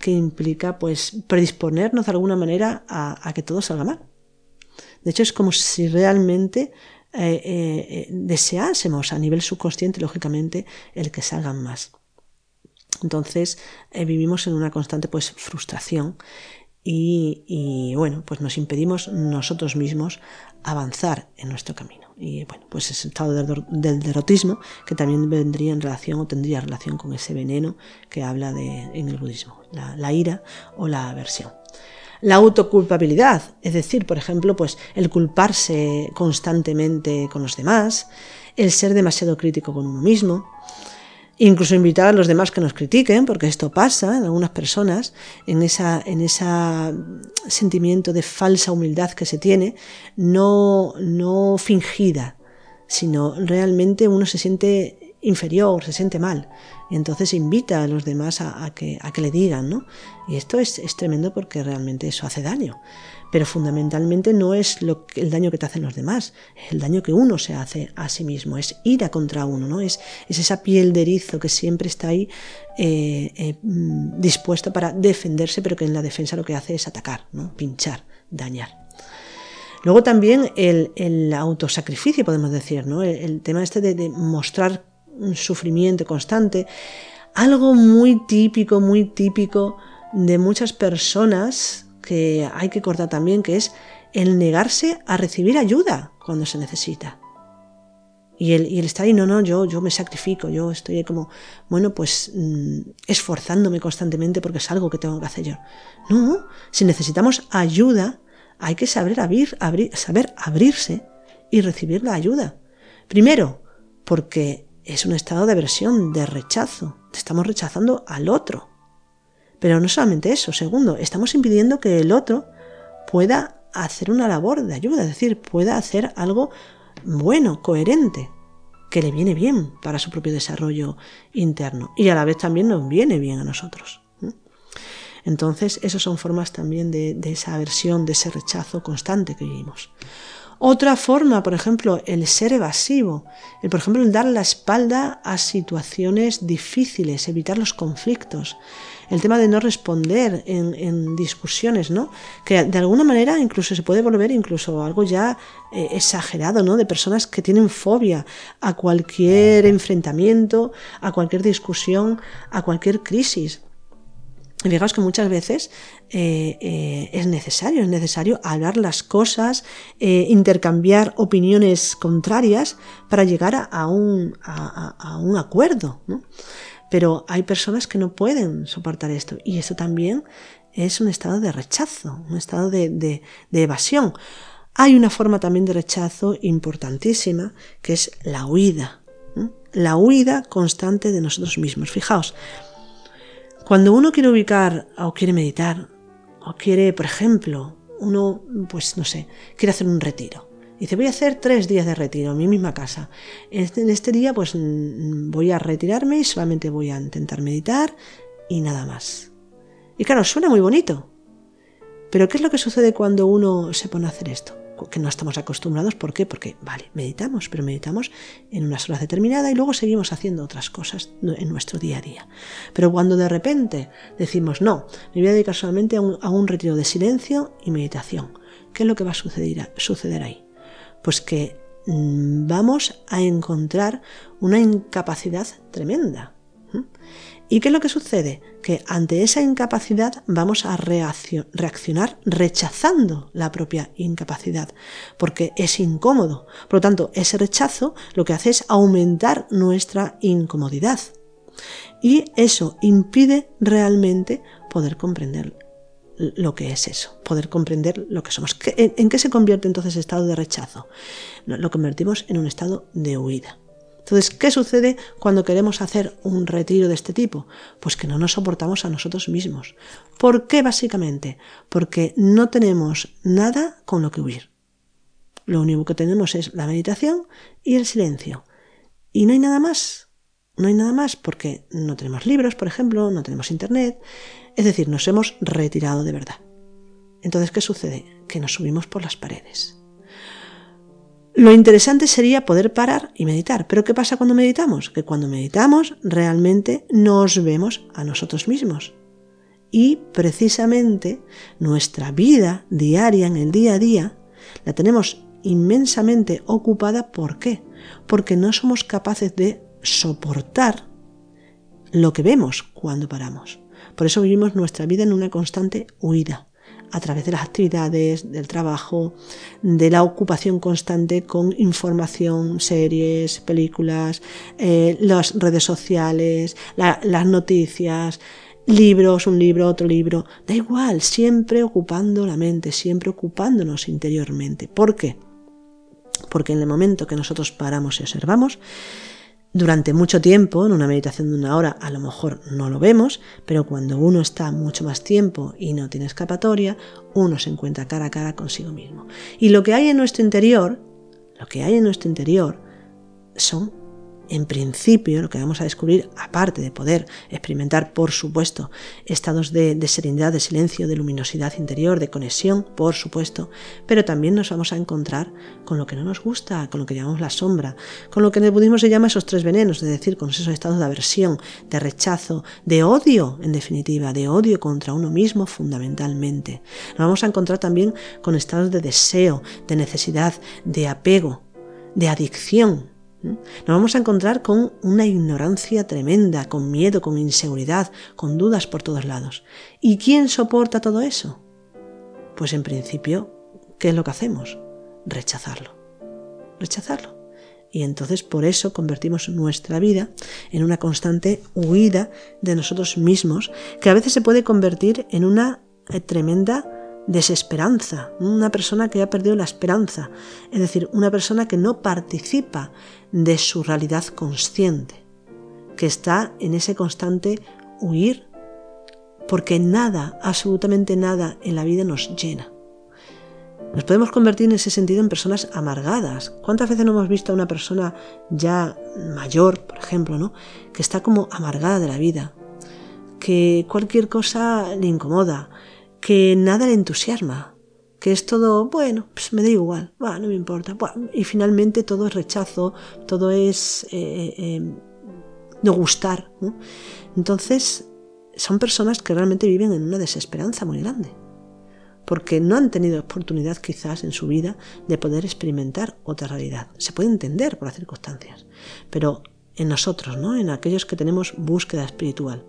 que implica pues predisponernos de alguna manera a, que todo salga mal. De hecho, es como si realmente eh, eh, deseásemos a nivel subconsciente, lógicamente, el que salgan más. Entonces eh, vivimos en una constante pues frustración y, bueno, pues nos impedimos nosotros mismos avanzar en nuestro camino. Y bueno, pues ese estado del, derrotismo que también vendría en relación o tendría relación con ese veneno que habla de, en el budismo, la ira o la aversión. La autoculpabilidad, es decir, por ejemplo, pues el culparse constantemente con los demás, el ser demasiado crítico con uno mismo, incluso invitar a los demás que nos critiquen, porque esto pasa en algunas personas, en esa, en ese sentimiento de falsa humildad que se tiene, no, no fingida, sino realmente uno se siente inferior, se siente mal. Y entonces invita a los demás a, que, a que, le digan, ¿no? Y esto es, es, tremendo porque realmente eso hace daño. Pero fundamentalmente no es el daño que te hacen los demás, es el daño que uno se hace a sí mismo, es ira contra uno, ¿no? Es, es esa piel de erizo que siempre está ahí eh, eh, mm, dispuesta para defenderse, pero que en la defensa lo que hace es atacar, ¿no? Pinchar, dañar. Luego también el, el autosacrificio, podemos decir, ¿no? El, tema este de, mostrar sufrimiento constante, algo muy típico, muy típico de muchas personas que hay que cortar también, que es el negarse a recibir ayuda cuando se necesita. Y el, y estar ahí, no, no, yo, yo me sacrifico, yo estoy como, bueno, pues mm, esforzándome constantemente porque es algo que tengo que hacer yo. No, si necesitamos ayuda, hay que saber, abrir, saber abrirse y recibir la ayuda. Primero, porque es un estado de aversión, de rechazo. Estamos rechazando al otro. Pero no solamente eso. Segundo, estamos impidiendo que el otro pueda hacer una labor de ayuda, es decir, pueda hacer algo bueno, coherente, que le viene bien para su propio desarrollo interno y a la vez también nos viene bien a nosotros. Entonces, esas son formas también de, de esa aversión, de ese rechazo constante que vivimos. Otra forma, por ejemplo, el ser evasivo, el, por ejemplo, el dar la espalda a situaciones difíciles, evitar los conflictos, el tema de no responder en, discusiones, ¿no? Que de alguna manera incluso se puede volver incluso algo ya eh, exagerado, ¿no? De personas que tienen fobia a cualquier enfrentamiento, a cualquier discusión, a cualquier crisis. Y fijaos que muchas veces eh, eh, es necesario, es necesario hablar las cosas, intercambiar opiniones contrarias para llegar a, un, acuerdo. ¿no? Pero hay personas que no pueden soportar esto y eso también es un estado de rechazo, un estado de, evasión. Hay una forma también de rechazo importantísima que es la huida, la huida constante de nosotros mismos. Fijaos, cuando uno quiere ubicar o quiere meditar o quiere, por ejemplo, uno, pues no sé, quiere hacer un retiro Dice, voy a hacer tres días de retiro en mi misma casa. En este, día pues mm, voy a retirarme y solamente voy a intentar meditar y nada más. Y claro, suena muy bonito. Pero ¿qué es lo que sucede cuando uno se pone a hacer esto? Que no estamos acostumbrados. ¿Por qué? Porque, vale, meditamos, pero meditamos en unas horas determinadas y luego seguimos haciendo otras cosas en nuestro día a día. Pero cuando de repente decimos, no, me voy a dedicar solamente a un, retiro de silencio y meditación, ¿qué es lo que va a suceder, suceder ahí? pues que mm, vamos a encontrar una incapacidad tremenda. ¿Y qué es lo que sucede? Que ante esa incapacidad vamos a reaccionar rechazando la propia incapacidad, porque es incómodo. Por lo tanto, ese rechazo lo que hace es aumentar nuestra incomodidad. Y eso impide realmente poder comprender lo que es eso, poder comprender lo que somos. ¿En, qué se convierte entonces el estado de rechazo? Lo convertimos en un estado de huida. Entonces, ¿qué sucede cuando queremos hacer un retiro de este tipo? Pues que no nos soportamos a nosotros mismos. ¿Por qué básicamente? Porque no tenemos nada con lo que huir. Lo único que tenemos es la meditación y el silencio. Y no hay nada más. No hay nada más porque no tenemos libros, por ejemplo, no tenemos internet, es decir, nos hemos retirado de verdad. Entonces, ¿qué sucede? Que nos subimos por las paredes. Lo interesante sería poder parar y meditar. Pero ¿qué pasa cuando meditamos? Que cuando meditamos realmente nos vemos a nosotros mismos. Y precisamente nuestra vida diaria, en el día a día, la tenemos inmensamente ocupada. ¿Por qué? Porque no somos capaces de soportar lo que vemos cuando paramos. Por eso vivimos nuestra vida en una constante huida, a través de las actividades, del trabajo, de la ocupación constante con información, series, películas, eh, las redes sociales, las noticias, libros, un libro, otro libro. Da igual, siempre ocupando la mente, siempre ocupándonos interiormente. ¿Por qué? Porque en el momento que nosotros paramos y observamos, durante mucho tiempo, en una meditación de una hora, a lo mejor no lo vemos, pero cuando uno está mucho más tiempo y no tiene escapatoria, uno se encuentra cara a cara consigo mismo. Y lo que hay en nuestro interior, lo que hay en nuestro interior son en principio, lo que vamos a descubrir, aparte de poder experimentar, por supuesto, estados de, serenidad, de silencio, de luminosidad interior, de conexión, por supuesto, pero también nos vamos a encontrar con lo que no nos gusta, con lo que llamamos la sombra, con lo que en el budismo se llama esos tres venenos, es decir, con esos estados de aversión, de rechazo, de odio, en definitiva, de odio contra uno mismo fundamentalmente. Nos vamos a encontrar también con estados de deseo, de necesidad, de apego, de adicción, nos vamos a encontrar con una ignorancia tremenda, con miedo, con inseguridad, con dudas por todos lados. ¿Y quién soporta todo eso? Pues en principio, ¿qué es lo que hacemos? Rechazarlo. Rechazarlo. Y entonces por eso convertimos nuestra vida en una constante huida de nosotros mismos, que a veces se puede convertir en una eh, tremenda desesperanza, una persona que ha perdido la esperanza, es decir, una persona que no participa de su realidad consciente, que está en ese constante huir, porque nada, absolutamente nada en la vida nos llena. Nos podemos convertir en ese sentido en personas amargadas. ¿Cuántas veces no hemos visto a una persona ya mayor, por ejemplo, ¿no? que está como amargada de la vida, que cualquier cosa le incomoda, que nada le entusiasma, que es todo, bueno, pues me da igual, no me importa. y finalmente todo es rechazo, todo es eh, eh, no gustar. Entonces, son personas que realmente viven en una desesperanza muy grande, porque no han tenido oportunidad quizás en su vida de poder experimentar otra realidad. Se puede entender por las circunstancias, pero en nosotros, ¿no? en aquellos que tenemos búsqueda espiritual,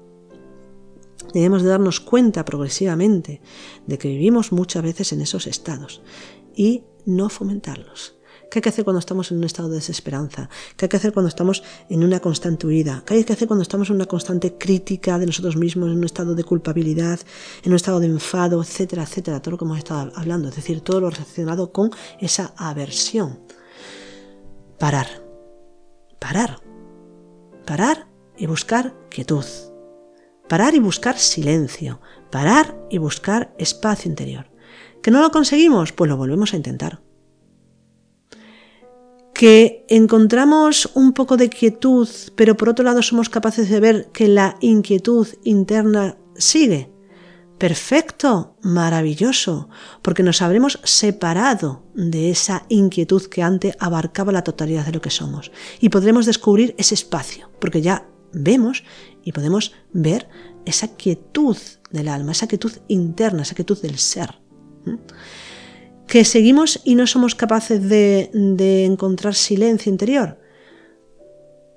debemos de darnos cuenta progresivamente de que vivimos muchas veces en esos estados y no fomentarlos. ¿Qué hay que hacer cuando estamos en un estado de desesperanza? ¿Qué hay que hacer cuando estamos en una constante huida? ¿Qué hay que hacer cuando estamos en una constante crítica de nosotros mismos, en un estado de culpabilidad, en un estado de enfado, etcétera, etcétera? Todo lo que hemos estado hablando, es decir, todo lo relacionado con esa aversión. Parar. Parar. Parar y buscar quietud. Parar y buscar silencio. Parar y buscar espacio interior. ¿Que no lo conseguimos? Pues lo volvemos a intentar que encontramos un poco de quietud, pero por otro lado somos capaces de ver que la inquietud interna sigue. Perfecto, maravilloso, porque nos habremos separado de esa inquietud que antes abarcaba la totalidad de lo que somos y podremos descubrir ese espacio, porque ya vemos y podemos ver esa quietud del alma, esa quietud interna, esa quietud del ser que seguimos y no somos capaces de, encontrar silencio interior.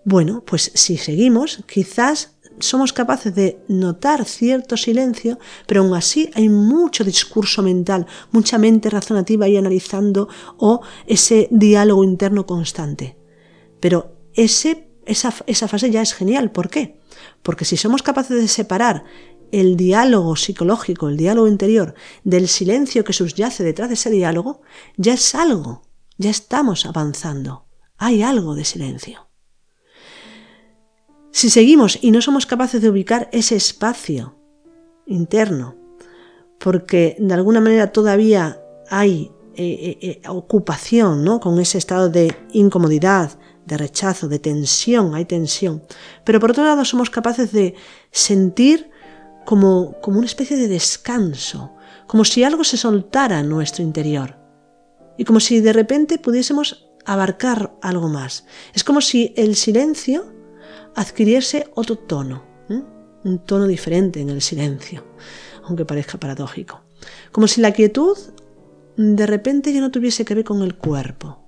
Bueno, pues si seguimos, quizás somos capaces de notar cierto silencio, pero aún así hay mucho discurso mental, mucha mente razonativa ahí analizando o ese diálogo interno constante. Pero ese, esa, esa fase ya es genial. ¿Por qué? Porque si somos capaces de separar el diálogo psicológico, el diálogo interior, del silencio que subyace detrás de ese diálogo, ya es algo, ya estamos avanzando. Hay algo de silencio. Si seguimos y no somos capaces de ubicar ese espacio interno, porque de alguna manera todavía hay eh, eh, eh, ocupación ¿no? con ese estado de incomodidad, de rechazo, de tensión, hay tensión, pero por otro lado somos capaces de sentir como, como una especie de descanso, como si algo se soltara en nuestro interior y como si de repente pudiésemos abarcar algo más. Es como si el silencio adquiriese otro tono, un tono diferente en el silencio, aunque parezca paradójico. Como si la quietud de repente ya no tuviese que ver con el cuerpo.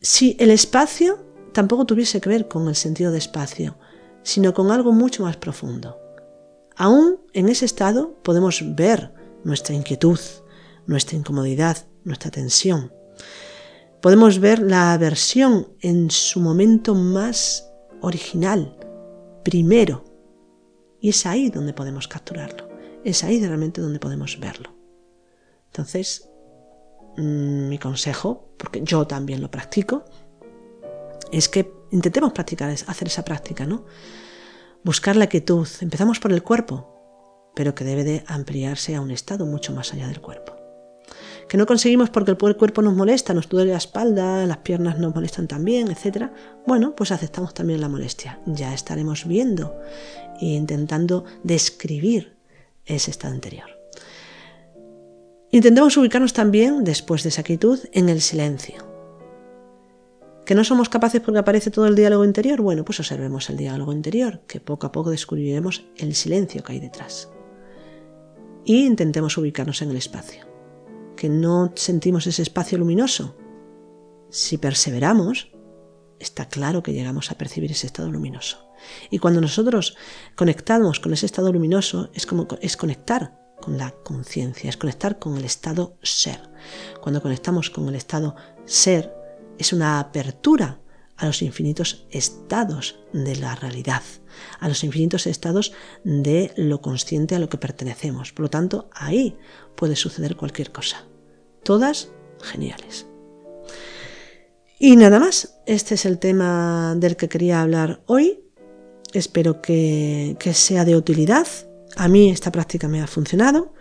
Si el espacio tampoco tuviese que ver con el sentido de espacio, sino con algo mucho más profundo. Aún en ese estado podemos ver nuestra inquietud, nuestra incomodidad, nuestra tensión. Podemos ver la aversión en su momento más original, primero. Y es ahí donde podemos capturarlo. Es ahí realmente donde podemos verlo. Entonces, mi consejo, porque yo también lo practico, es que intentemos practicar, hacer esa práctica, ¿no? Buscar la quietud. Empezamos por el cuerpo, pero que debe de ampliarse a un estado mucho más allá del cuerpo. Que no conseguimos porque el cuerpo nos molesta, nos duele la espalda, las piernas nos molestan también, etc. Bueno, pues aceptamos también la molestia. Ya estaremos viendo e intentando describir ese estado anterior. Intentemos ubicarnos también, después de esa quietud, en el silencio ¿Que no somos capaces porque aparece todo el diálogo interior? Bueno, pues observemos el diálogo interior, que poco a poco descubriremos el silencio que hay detrás. Y intentemos ubicarnos en el espacio. Que no sentimos ese espacio luminoso. Si perseveramos, está claro que llegamos a percibir ese estado luminoso. Y cuando nosotros conectamos con ese estado luminoso, es como es conectar con la conciencia, es conectar con el estado ser. Cuando conectamos con el estado ser, es una apertura a los infinitos estados de la realidad, a los infinitos estados de lo consciente a lo que pertenecemos. Por lo tanto, ahí puede suceder cualquier cosa. Todas geniales. Y nada más, este es el tema del que quería hablar hoy. Espero que, sea de utilidad. A mí esta práctica me ha funcionado.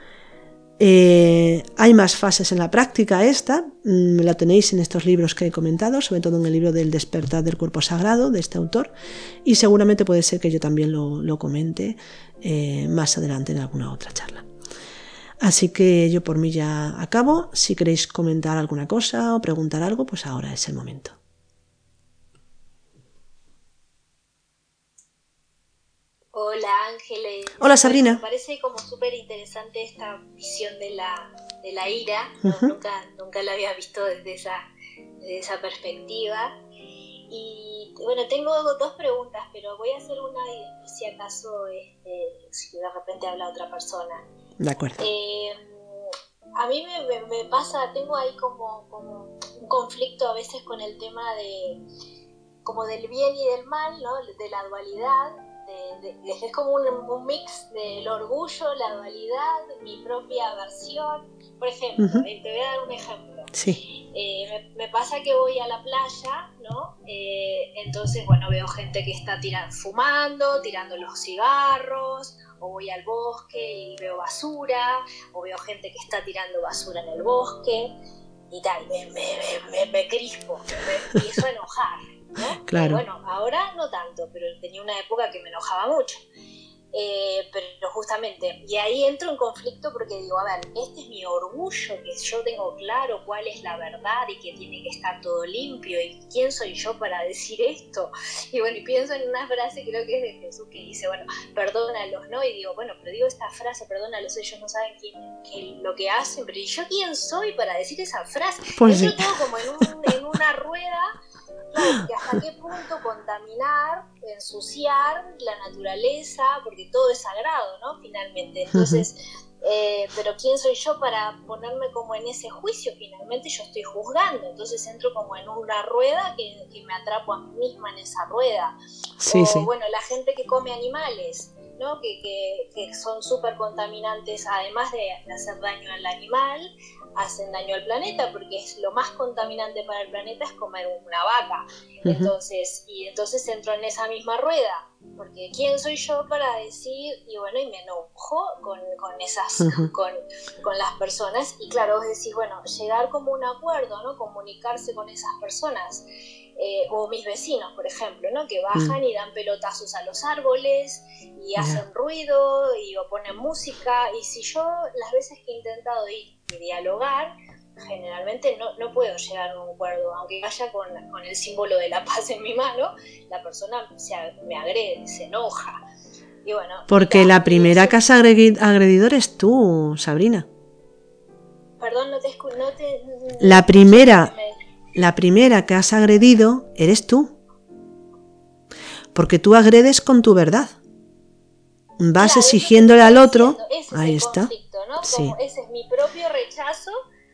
Eh, hay más fases en la práctica esta, mm, la tenéis en estos libros que he comentado, sobre todo en el libro del despertar del cuerpo sagrado de este autor, y seguramente puede ser que yo también lo, comente eh, más adelante en alguna otra charla. Así que yo por mí ya acabo. Si queréis comentar alguna cosa o preguntar algo, pues ahora es el momento. Hola Ángeles. Hola Sabrina. Me parece como súper interesante esta visión de la, de la ira. nunca, nunca la había visto desde esa, desde esa perspectiva. Y bueno, tengo dos preguntas, pero voy a hacer una si acaso este, si de repente habla otra persona. De acuerdo. Eh, a mí me, pasa, tengo ahí como, un conflicto a veces con el tema de como del bien y del mal, ¿no? de la dualidad. Es como un, mix del orgullo, la dualidad, mi propia versión. Por ejemplo, eh, te voy a dar un ejemplo. Sí. Eh, me, pasa que voy a la playa, ¿no? entonces, bueno, veo gente que está tirando, fumando, tirando los cigarros, o voy al bosque y veo basura, o veo gente que está tirando basura en el bosque, y tal, me, me, me, crispo, me empiezo a enojar. ¿No? Claro. bueno, ahora no tanto, pero tenía una época que me enojaba mucho. Eh, pero justamente, y ahí entro en conflicto porque digo, a ver, este es mi orgullo, que yo tengo claro cuál es la verdad y que tiene que estar todo limpio, y quién soy yo para decir esto. Y bueno, y pienso en una frase, creo que es de Jesús, que dice, bueno, perdónalos, ¿no? Y digo, bueno, pero digo esta frase, perdónalos, ellos no saben quién, lo que hacen, pero ¿y yo quién soy para decir esa frase? Pues yo todo como en, en una rueda que hasta qué punto contaminar, ensuciar la naturaleza, porque todo es sagrado, ¿no? Finalmente. Entonces, eh, pero ¿quién soy yo para ponerme como en ese juicio? Finalmente yo estoy juzgando, entonces entro como en una rueda que, me atrapo a mí misma en esa rueda. Sí, o, bueno, la gente que come animales. ¿no? que, que, que son súper contaminantes, además de hacer daño al animal, hacen daño al planeta, porque es lo más contaminante para el planeta es comer una vaca. Entonces, y entonces entro en esa misma rueda, porque ¿quién soy yo para decir? Y bueno, y me enojo con, con esas, con, con, las personas. Y claro, vos decís, bueno, llegar como un acuerdo, ¿no? Comunicarse con esas personas. Eh, o mis vecinos, por ejemplo, ¿no? que bajan y dan pelotazos a los árboles y hacen ruido y o ponen música. Y si yo las veces que he intentado ir y dialogar, generalmente no, no, puedo llegar a un acuerdo, aunque vaya con, con, el símbolo de la paz en mi mano, la persona se, me agrede, se enoja. Y bueno, Porque la primera casa agredidor es tú, Sabrina. Perdón, no te, no te La primera, la primera que has agredido eres tú. Porque tú agredes con tu verdad. Vas exigiéndole al otro. ahí está. Ese es mi propio rechazo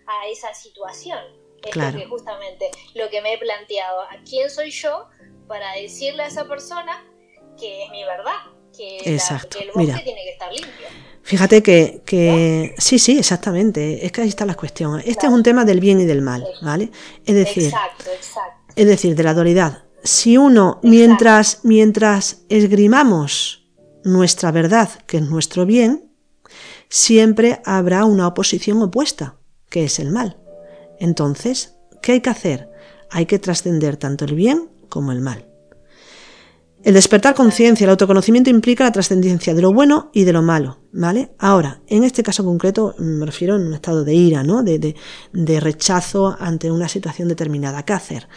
a esa situación. Es claro. que justamente lo que me he planteado. ¿A quién soy yo para decirle a esa persona que es mi verdad? Que, Exacto. el bosque tiene que estar limpio. Fíjate que, sí, sí, exactamente. Es que ahí está la cuestión. Este es un tema del bien y del mal, ¿vale? Es decir, exacto, exacto. es decir, de la dualidad. Si uno, mientras, mientras esgrimamos nuestra verdad, que es nuestro bien, siempre habrá una oposición opuesta, que es el mal. Entonces, ¿qué hay que hacer? Hay que trascender tanto el bien como el mal. El despertar conciencia, el autoconocimiento implica la trascendencia de lo bueno y de lo malo, ¿vale? Ahora, en este caso concreto me refiero en un estado de ira, ¿no? De, rechazo ante una situación determinada. ¿Qué hacer?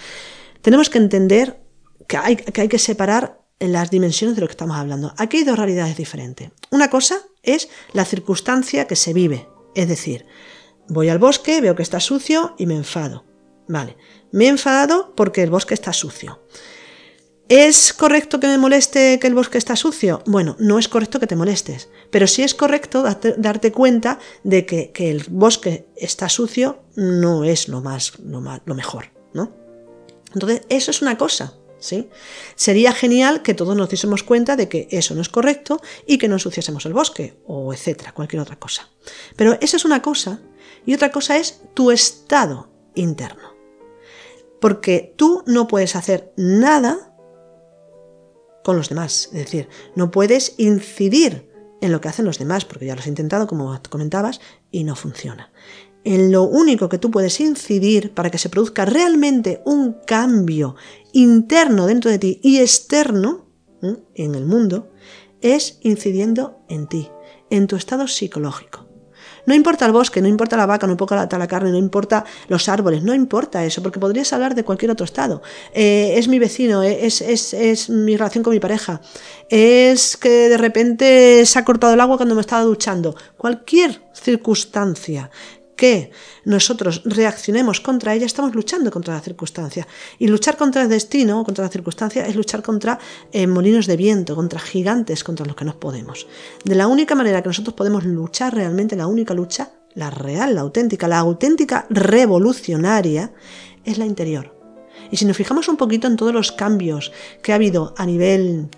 Tenemos que entender que hay, que hay que separar las dimensiones de lo que estamos hablando. Aquí hay dos realidades diferentes. Una cosa es la circunstancia que se vive, es decir, voy al bosque, veo que está sucio y me enfado. Vale, me he enfadado porque el bosque está sucio. ¿Es correcto que me moleste que el bosque está sucio? Bueno, no es correcto que te molestes, pero sí es correcto darte, cuenta de que, el bosque está sucio no es lo más, lo mejor, ¿no? Entonces, eso es una cosa, Sería genial que todos nos diésemos cuenta de que eso no es correcto y que no ensuciásemos el bosque, o etcétera, cualquier otra cosa. Pero eso es una cosa, y otra cosa es tu estado interno. Porque tú no puedes hacer nada con los demás. Es decir, no puedes incidir en lo que hacen los demás, porque ya lo has intentado, como comentabas, y no funciona. En lo único que tú puedes incidir para que se produzca realmente un cambio interno dentro de ti y externo en el mundo, es incidiendo en ti, en tu estado psicológico. No importa el bosque, no importa la vaca, no importa la, la carne, no importa los árboles, no importa eso, porque podrías hablar de cualquier otro estado. Eh, es mi vecino, eh, es, es, es, mi relación con mi pareja, es que de repente se ha cortado el agua cuando me estaba duchando. Cualquier circunstancia que nosotros reaccionemos contra ella, estamos luchando contra la circunstancia. Y luchar contra el destino, contra la circunstancia, es luchar contra eh, molinos de viento, contra gigantes contra los que nos podemos. De la única manera que nosotros podemos luchar realmente, la única lucha, la real, la auténtica, la auténtica revolucionaria, es la interior. Y si nos fijamos un poquito en todos los cambios que ha habido a nivel,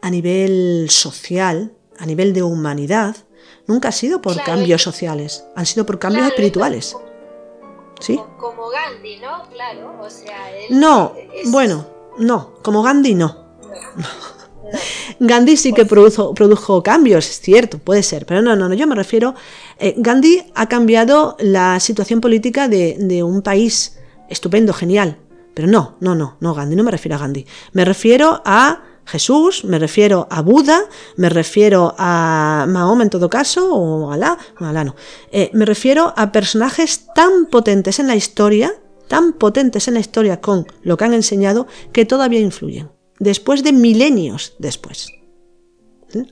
a nivel social, a nivel de humanidad, nunca ha sido por cambios sociales, han sido por cambios espirituales. ¿Sí? Como Gandhi, ¿no? Claro, o sea, No, bueno, no, como Gandhi no. Gandhi sí que produjo, produjo, cambios, es cierto, puede ser, pero no, no, no yo me refiero. Eh, Gandhi ha cambiado la situación política de, de un país estupendo, genial, pero no, no, no, no, Gandhi, no me refiero a Gandhi. Me refiero a Jesús, me refiero a Buda, me refiero a Mahoma en todo caso, o Alá, Alá no. Eh, me refiero a personajes tan potentes en la historia, tan potentes en la historia con lo que han enseñado, que todavía influyen, después de milenios después.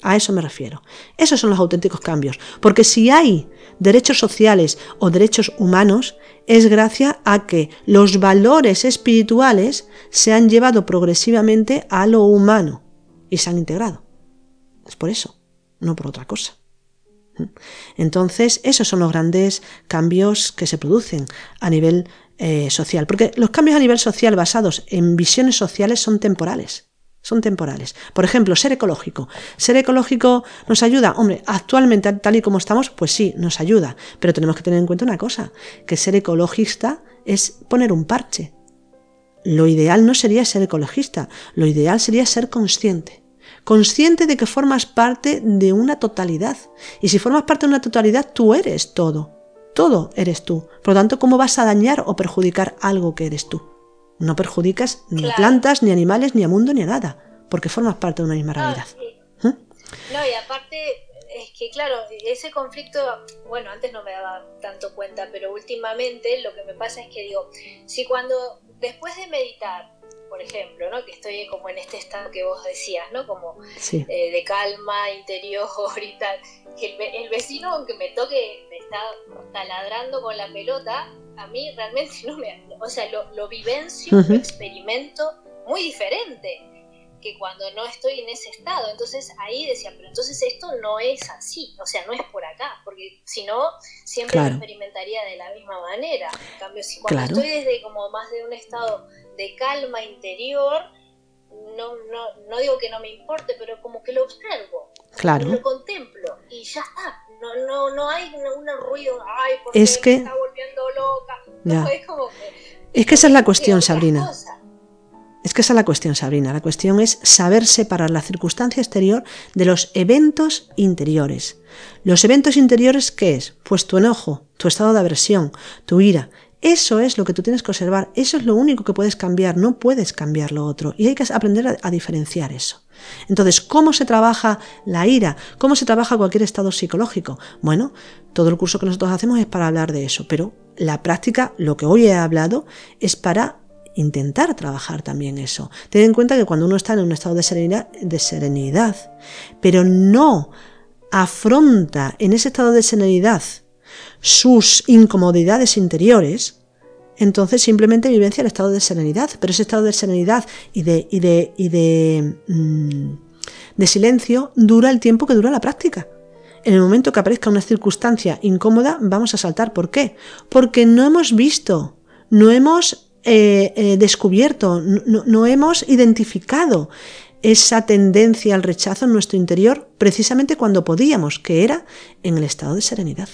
A eso me refiero. Esos son los auténticos cambios. Porque si hay derechos sociales o derechos humanos, es gracias a que los valores espirituales se han llevado progresivamente a lo humano y se han integrado. Es por eso, no por otra cosa. Entonces, esos son los grandes cambios que se producen a nivel eh, social, porque los cambios a nivel social basados en visiones sociales son temporales son temporales. Por ejemplo, ser ecológico. ¿Ser ecológico nos ayuda? Hombre, actualmente tal y como estamos, pues sí, nos ayuda. Pero tenemos que tener en cuenta una cosa, que ser ecologista es poner un parche. Lo ideal no sería ser ecologista, lo ideal sería ser consciente. Consciente de que formas parte de una totalidad. Y si formas parte de una totalidad, tú eres todo. Todo eres tú. Por lo tanto, ¿cómo vas a dañar o perjudicar algo que eres tú? No perjudicas ni a plantas, ni a animales, ni a mundo, ni a nada, porque formas parte de una misma realidad. ¿Mm? No, y aparte es que claro, ese conflicto, bueno, antes no me daba tanto cuenta, pero últimamente lo que me pasa es que digo, si cuando después de meditar, por ejemplo, ¿no? que estoy como en este estado que vos decías, ¿no? Como eh, de calma interior y tal, que el, vecino aunque me toque, me está taladrando con la pelota, a mí realmente no me... O sea, lo, lo vivencio, lo experimento muy diferente que cuando no estoy en ese estado. Entonces ahí decía, pero entonces esto no es así, o sea, no es por acá, porque si no, siempre lo experimentaría de la misma manera. En cambio, si cuando estoy desde como más de un estado de calma interior, no, no, no digo que no me importe, pero como que lo observo, claro. lo contemplo y ya está. No, no, no hay un, ruido, ay, porque es que... me está volviendo loca. es, como que, es que esa es la cuestión, Sabrina. Es que esa es la cuestión, Sabrina. La cuestión es saber separar la circunstancia exterior de los eventos interiores. Los eventos interiores, ¿qué es? Pues tu enojo, tu estado de aversión, tu ira, eso es lo que tú tienes que observar, eso es lo único que puedes cambiar, no puedes cambiar lo otro. Y hay que aprender a, diferenciar eso. Entonces, ¿cómo se trabaja la ira? ¿Cómo se trabaja cualquier estado psicológico? Bueno, todo el curso que nosotros hacemos es para hablar de eso, pero la práctica, lo que hoy he hablado, es para intentar trabajar también eso. Ten en cuenta que cuando uno está en un estado de serenidad, de serenidad pero no afronta en ese estado de serenidad sus incomodidades interiores, entonces simplemente vivencia el estado de serenidad. Pero ese estado de serenidad y de, y de, y de, mm, de silencio dura el tiempo que dura la práctica. En el momento que aparezca una circunstancia incómoda, vamos a saltar. ¿Por qué? Porque no hemos visto, no hemos eh, eh, descubierto, no, no hemos identificado esa tendencia al rechazo en nuestro interior precisamente cuando podíamos, que era en el estado de serenidad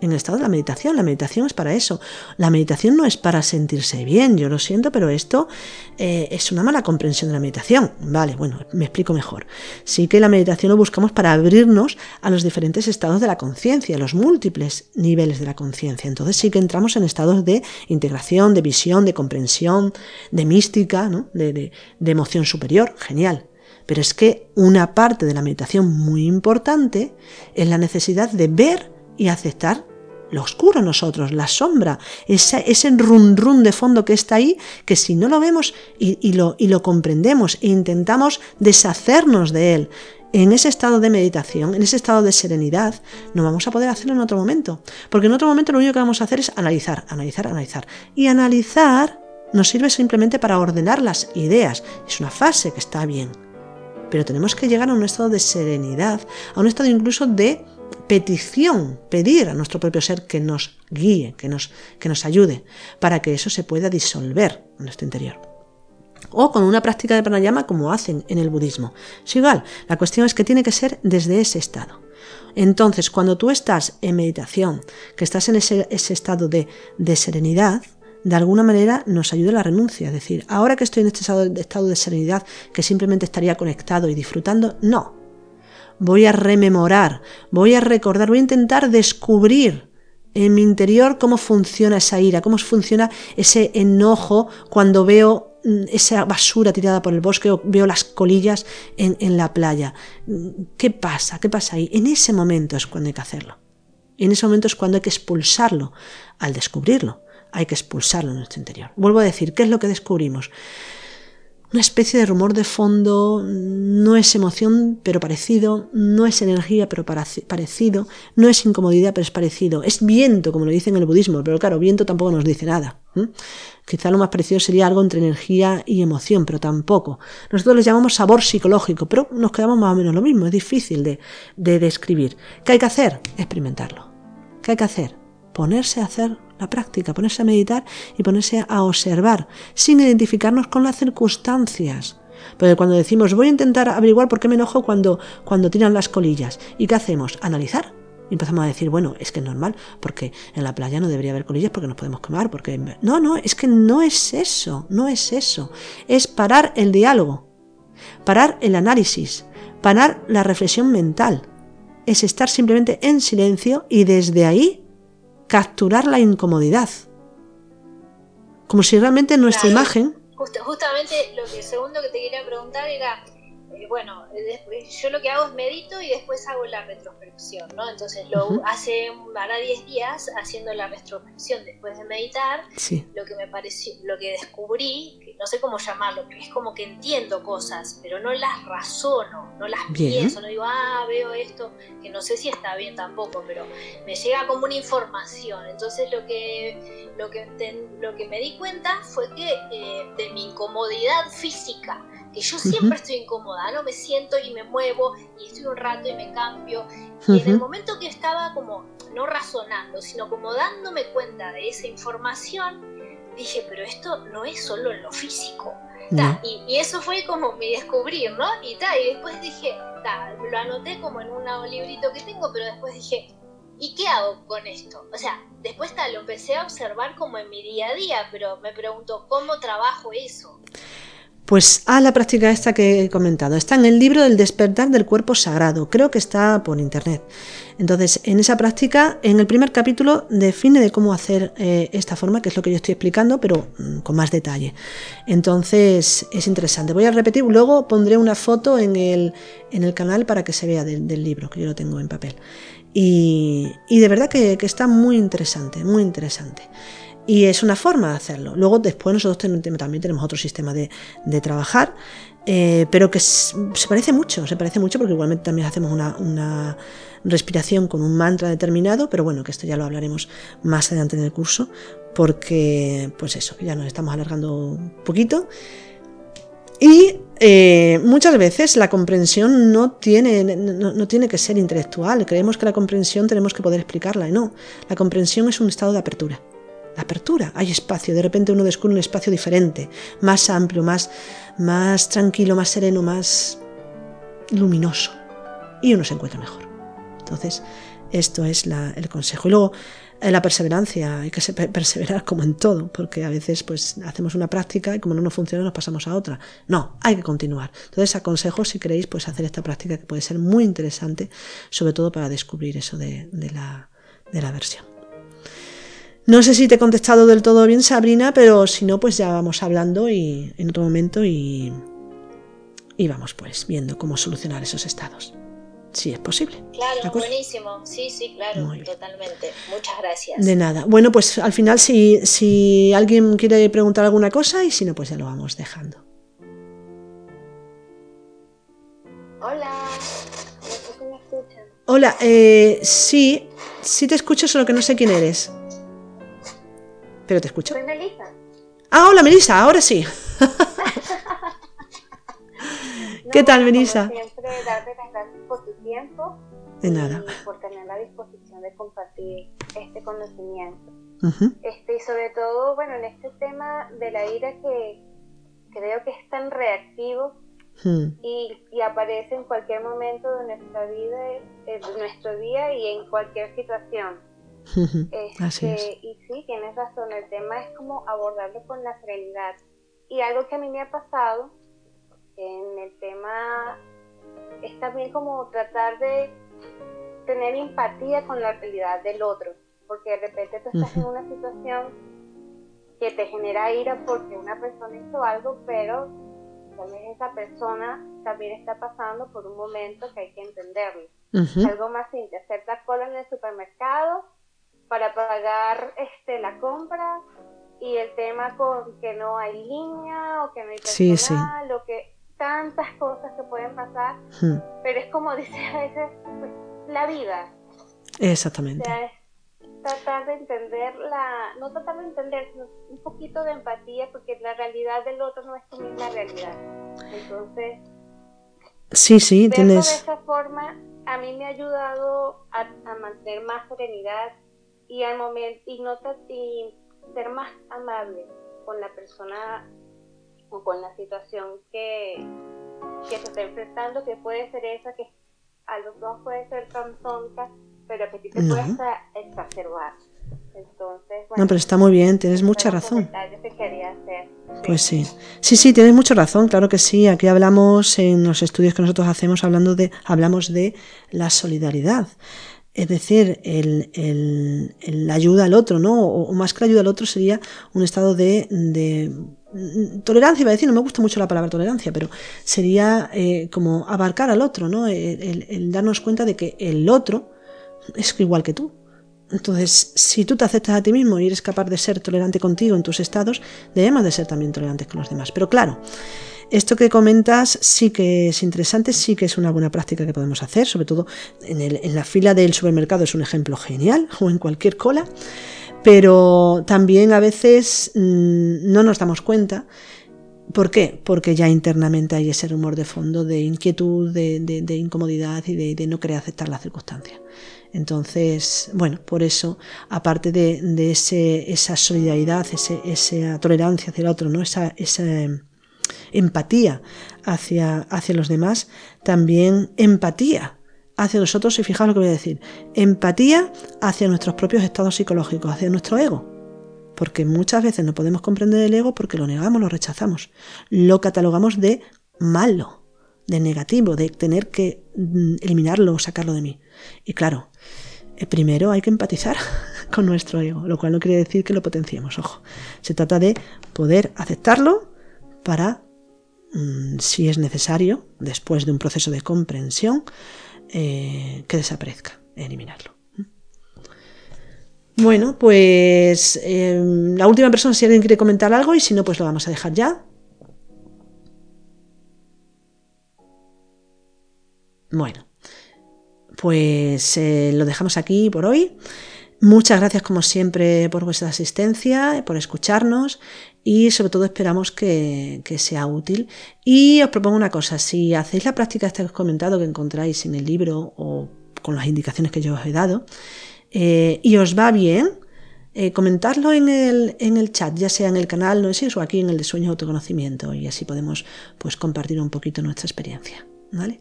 en el estado de la meditación. La meditación es para eso. La meditación no es para sentirse bien, yo lo siento, pero esto eh, es una mala comprensión de la meditación. Vale, bueno, me explico mejor. Sí que la meditación lo buscamos para abrirnos a los diferentes estados de la conciencia, los múltiples niveles de la conciencia. Entonces sí que entramos en estados de integración, de visión, de comprensión, de mística, ¿no? de, de emoción superior. Genial. Pero es que una parte de la meditación muy importante es la necesidad de ver y aceptar lo oscuro nosotros, la sombra, ese, ese run run de fondo que está ahí, que si no lo vemos y, lo, y lo comprendemos e intentamos deshacernos de él, en ese estado de meditación, en ese estado de serenidad, no vamos a poder hacerlo en otro momento. Porque en otro momento lo único que vamos a hacer es analizar, analizar, analizar. Y analizar nos sirve simplemente para ordenar las ideas. Es una fase que está bien. Pero tenemos que llegar a un estado de serenidad, a un estado incluso de petición, pedir a nuestro propio ser que nos guíe, que nos, que nos ayude, para que eso se pueda disolver en nuestro interior. O con una práctica de pranayama como hacen en el budismo. Es igual, la cuestión es que tiene que ser desde ese estado. Entonces, cuando tú estás en meditación, que estás en ese, estado de, de serenidad, de alguna manera nos ayuda la renuncia. Es decir, ahora que estoy en este estado estado de serenidad, que simplemente estaría conectado y disfrutando, no. Voy a rememorar, voy a recordar, voy a intentar descubrir en mi interior cómo funciona esa ira, cómo funciona ese enojo cuando veo mm, esa basura tirada por el bosque o veo las colillas en, en, la playa. ¿Qué pasa? ¿Qué pasa ahí? En ese momento es cuando hay que hacerlo. En ese momento es cuando hay que expulsarlo al descubrirlo hay que expulsarlo en nuestro interior. Vuelvo a decir, ¿qué es lo que descubrimos? Una especie de rumor de fondo, no es emoción, pero parecido, no es energía, pero parecido, no es incomodidad, pero es parecido, es viento, como lo dicen en el budismo, pero claro, viento tampoco nos dice nada. Quizá lo más parecido sería algo entre energía y emoción, pero tampoco. Nosotros le llamamos sabor psicológico, pero nos quedamos más o menos lo mismo, es difícil de, de describir. ¿Qué hay que hacer? Experimentarlo. ¿Qué hay que hacer? Ponerse a hacer la práctica, ponerse a meditar y ponerse a observar, sin identificarnos con las circunstancias. Porque cuando decimos voy a intentar averiguar por qué me enojo cuando, cuando tiran las colillas, ¿y qué hacemos? Analizar. Y empezamos a decir, bueno, es que es normal, porque en la playa no debería haber colillas porque nos podemos quemar, porque... No, no, es que no es eso, no es eso. Es parar el diálogo, parar el análisis, parar la reflexión mental. Es estar simplemente en silencio y desde ahí capturar la incomodidad. Como si realmente nuestra imagen... justamente lo que segundo que te quería preguntar era eh, bueno, yo lo que hago es medito y después hago la retrospección, ¿no? Entonces, lo hace para 10 días haciendo la retrospección después de meditar, lo que me pareció, lo que descubrí, que no sé cómo llamarlo, es como que entiendo cosas, pero no las razono, no las pienso, no digo, ah, veo esto, que no sé si está bien tampoco, pero me llega como una información. Entonces, lo que, lo que, lo que me di cuenta fue que eh, de mi incomodidad física, que yo siempre estoy incómoda, no me siento y me muevo y estoy un rato y me cambio. Y en el momento que estaba como, no razonando, sino como dándome cuenta de esa información, dije, pero esto no es solo en lo físico. y, eso fue como mi descubrir, ¿no? Y, y después dije, lo anoté como en un librito que tengo, pero después dije, ¿y qué hago con esto? O sea, después lo empecé a observar como en mi día a día, pero me pregunto, ¿cómo trabajo eso? Pues a la práctica esta que he comentado. Está en el libro del despertar del cuerpo sagrado. Creo que está por internet. Entonces, en esa práctica, en el primer capítulo, define de cómo hacer eh, esta forma, que es lo que yo estoy explicando, pero mm, con más detalle. Entonces, es interesante. Voy a repetir, luego pondré una foto en el, en el canal para que se vea del, libro, que yo lo tengo en papel. Y, de verdad que, que está muy interesante, muy interesante. Y es una forma de hacerlo. Luego, después, nosotros también tenemos otro sistema de, trabajar, eh, pero que se parece mucho, se parece mucho porque igualmente también hacemos una, respiración con un mantra determinado, pero bueno, que esto ya lo hablaremos más adelante en el curso, porque, pues eso, ya nos estamos alargando un poquito. Y eh, muchas veces la comprensión no tiene, no, tiene que ser intelectual. Creemos que la comprensión tenemos que poder explicarla y no. La comprensión es un estado de apertura apertura, hay espacio, de repente uno descubre un espacio diferente, más amplio, más, más tranquilo, más sereno, más luminoso, y uno se encuentra mejor. Entonces, esto es el consejo. Y luego, eh, la perseverancia, hay que perseverar como en todo, porque a veces pues hacemos una práctica y como no nos funciona nos pasamos a otra. No, hay que continuar. Entonces aconsejo si queréis pues hacer esta práctica que puede ser muy interesante, sobre todo para descubrir eso de, la, de la versión. No sé si te he contestado del todo bien, Sabrina, pero si no, pues ya vamos hablando y, en otro momento y, y vamos pues viendo cómo solucionar esos estados. Si es posible. Claro, buenísimo. Sí, sí, claro, totalmente. Muchas gracias. De nada. Bueno, pues al final si, si alguien quiere preguntar alguna cosa y si no, pues ya lo vamos dejando. Hola, me escuchan. Hola, eh, sí, sí te escucho, solo que no sé quién eres. Pero te escucho. Soy Melissa. Ah, hola Melissa, ahora sí. ¿Qué tal, Melissa? siempre, darte las gracias por tu tiempo. De nada. Y por tener la disposición de compartir este conocimiento. este, y sobre todo, bueno, en este tema de la ira que creo que es tan reactivo hmm. y, y, aparece en cualquier momento de nuestra vida, de nuestro día y en cualquier situación. Este, y sí, tienes razón, el tema es como abordarlo con la serenidad. Y algo que a mí me ha pasado en el tema es también como tratar de tener empatía con la realidad del otro, porque de repente tú estás en una situación que te genera ira porque una persona hizo algo, pero tal vez esa persona también está pasando por un momento que hay que entenderlo. Algo más simple, hacer la cola en el supermercado para pagar este la compra y el tema con que no hay línea o que no hay personal o que tantas cosas que pueden pasar, hmm. pero es como dice a veces pues, la vida. Exactamente. O sea, es tratar de entender la, no tratar de entender, sino un poquito de empatía porque la realidad del otro no es tu misma realidad. Entonces, sí, sí, tienes... de esa forma a mí me ha ayudado a, a mantener más serenidad y al momento y no y ser más amable con la persona o con la situación que, que se está enfrentando, que puede ser esa que a los dos puede ser tan tonta, pero que a ti te puede exacerbar. Entonces, no, pero está muy bien, tienes mucha razón. Pues sí, sí, sí, tienes mucha razón, claro que sí. Aquí hablamos en los estudios que nosotros hacemos, hablando de, hablamos de la solidaridad es decir, el, el, ayuda al otro, ¿no? O, más que la ayuda al otro sería un estado de, de tolerancia, iba a decir, no me gusta mucho la palabra tolerancia, pero sería eh, como abarcar al otro, ¿no? El, darnos cuenta de que el otro es igual que tú. Entonces, si tú te aceptas a ti mismo y eres capaz de ser tolerante contigo en tus estados, debemos de ser también tolerantes con los demás. Pero claro, esto que comentas sí que es interesante, sí que es una buena práctica que podemos hacer, sobre todo en, la fila del supermercado es un ejemplo genial, o en cualquier cola, pero también a veces mm, no nos damos cuenta. ¿Por qué? Porque ya internamente hay ese rumor de fondo de inquietud, de, incomodidad y de, no querer aceptar la circunstancia. Entonces, bueno, por eso, aparte de, esa solidaridad, esa tolerancia hacia el otro, ¿no? esa, empatía hacia, hacia los demás, también empatía hacia nosotros, y fijaos lo que voy a decir, empatía hacia nuestros propios estados psicológicos, hacia nuestro ego. Porque muchas veces no podemos comprender el ego porque lo negamos, lo rechazamos, lo catalogamos de malo, de negativo, de tener que mm, eliminarlo o sacarlo de mí. Y claro, eh, primero hay que empatizar con nuestro ego, lo cual no quiere decir que lo potenciemos, ojo. Se trata de poder aceptarlo para si es necesario, después de un proceso de comprensión, eh, que desaparezca, eliminarlo. Bueno, pues em, la última persona, si alguien quiere comentar algo, y si no, pues lo vamos a dejar ya. Bueno, pues eh, lo dejamos aquí por hoy. Muchas gracias como siempre por vuestra asistencia, por escucharnos y sobre todo esperamos que, sea útil. Y os propongo una cosa, si hacéis la práctica esta que os he comentado que encontráis en el libro o con las indicaciones que yo os he dado eh, y os va bien, eh, comentarlo en el, en el, chat, ya sea en el canal no sé, o aquí en el de Sueños Autoconocimiento y así podemos pues, compartir un poquito nuestra experiencia. ¿vale?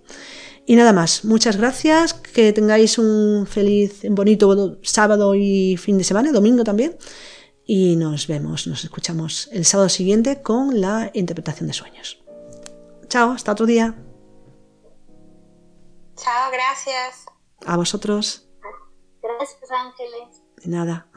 Y nada más, muchas gracias, que tengáis un feliz, bonito sábado y fin de semana, domingo también. Y nos vemos, nos escuchamos el sábado siguiente con la interpretación de sueños. Chao, hasta otro día. Chao, gracias. A vosotros. Gracias, Ángeles. De nada.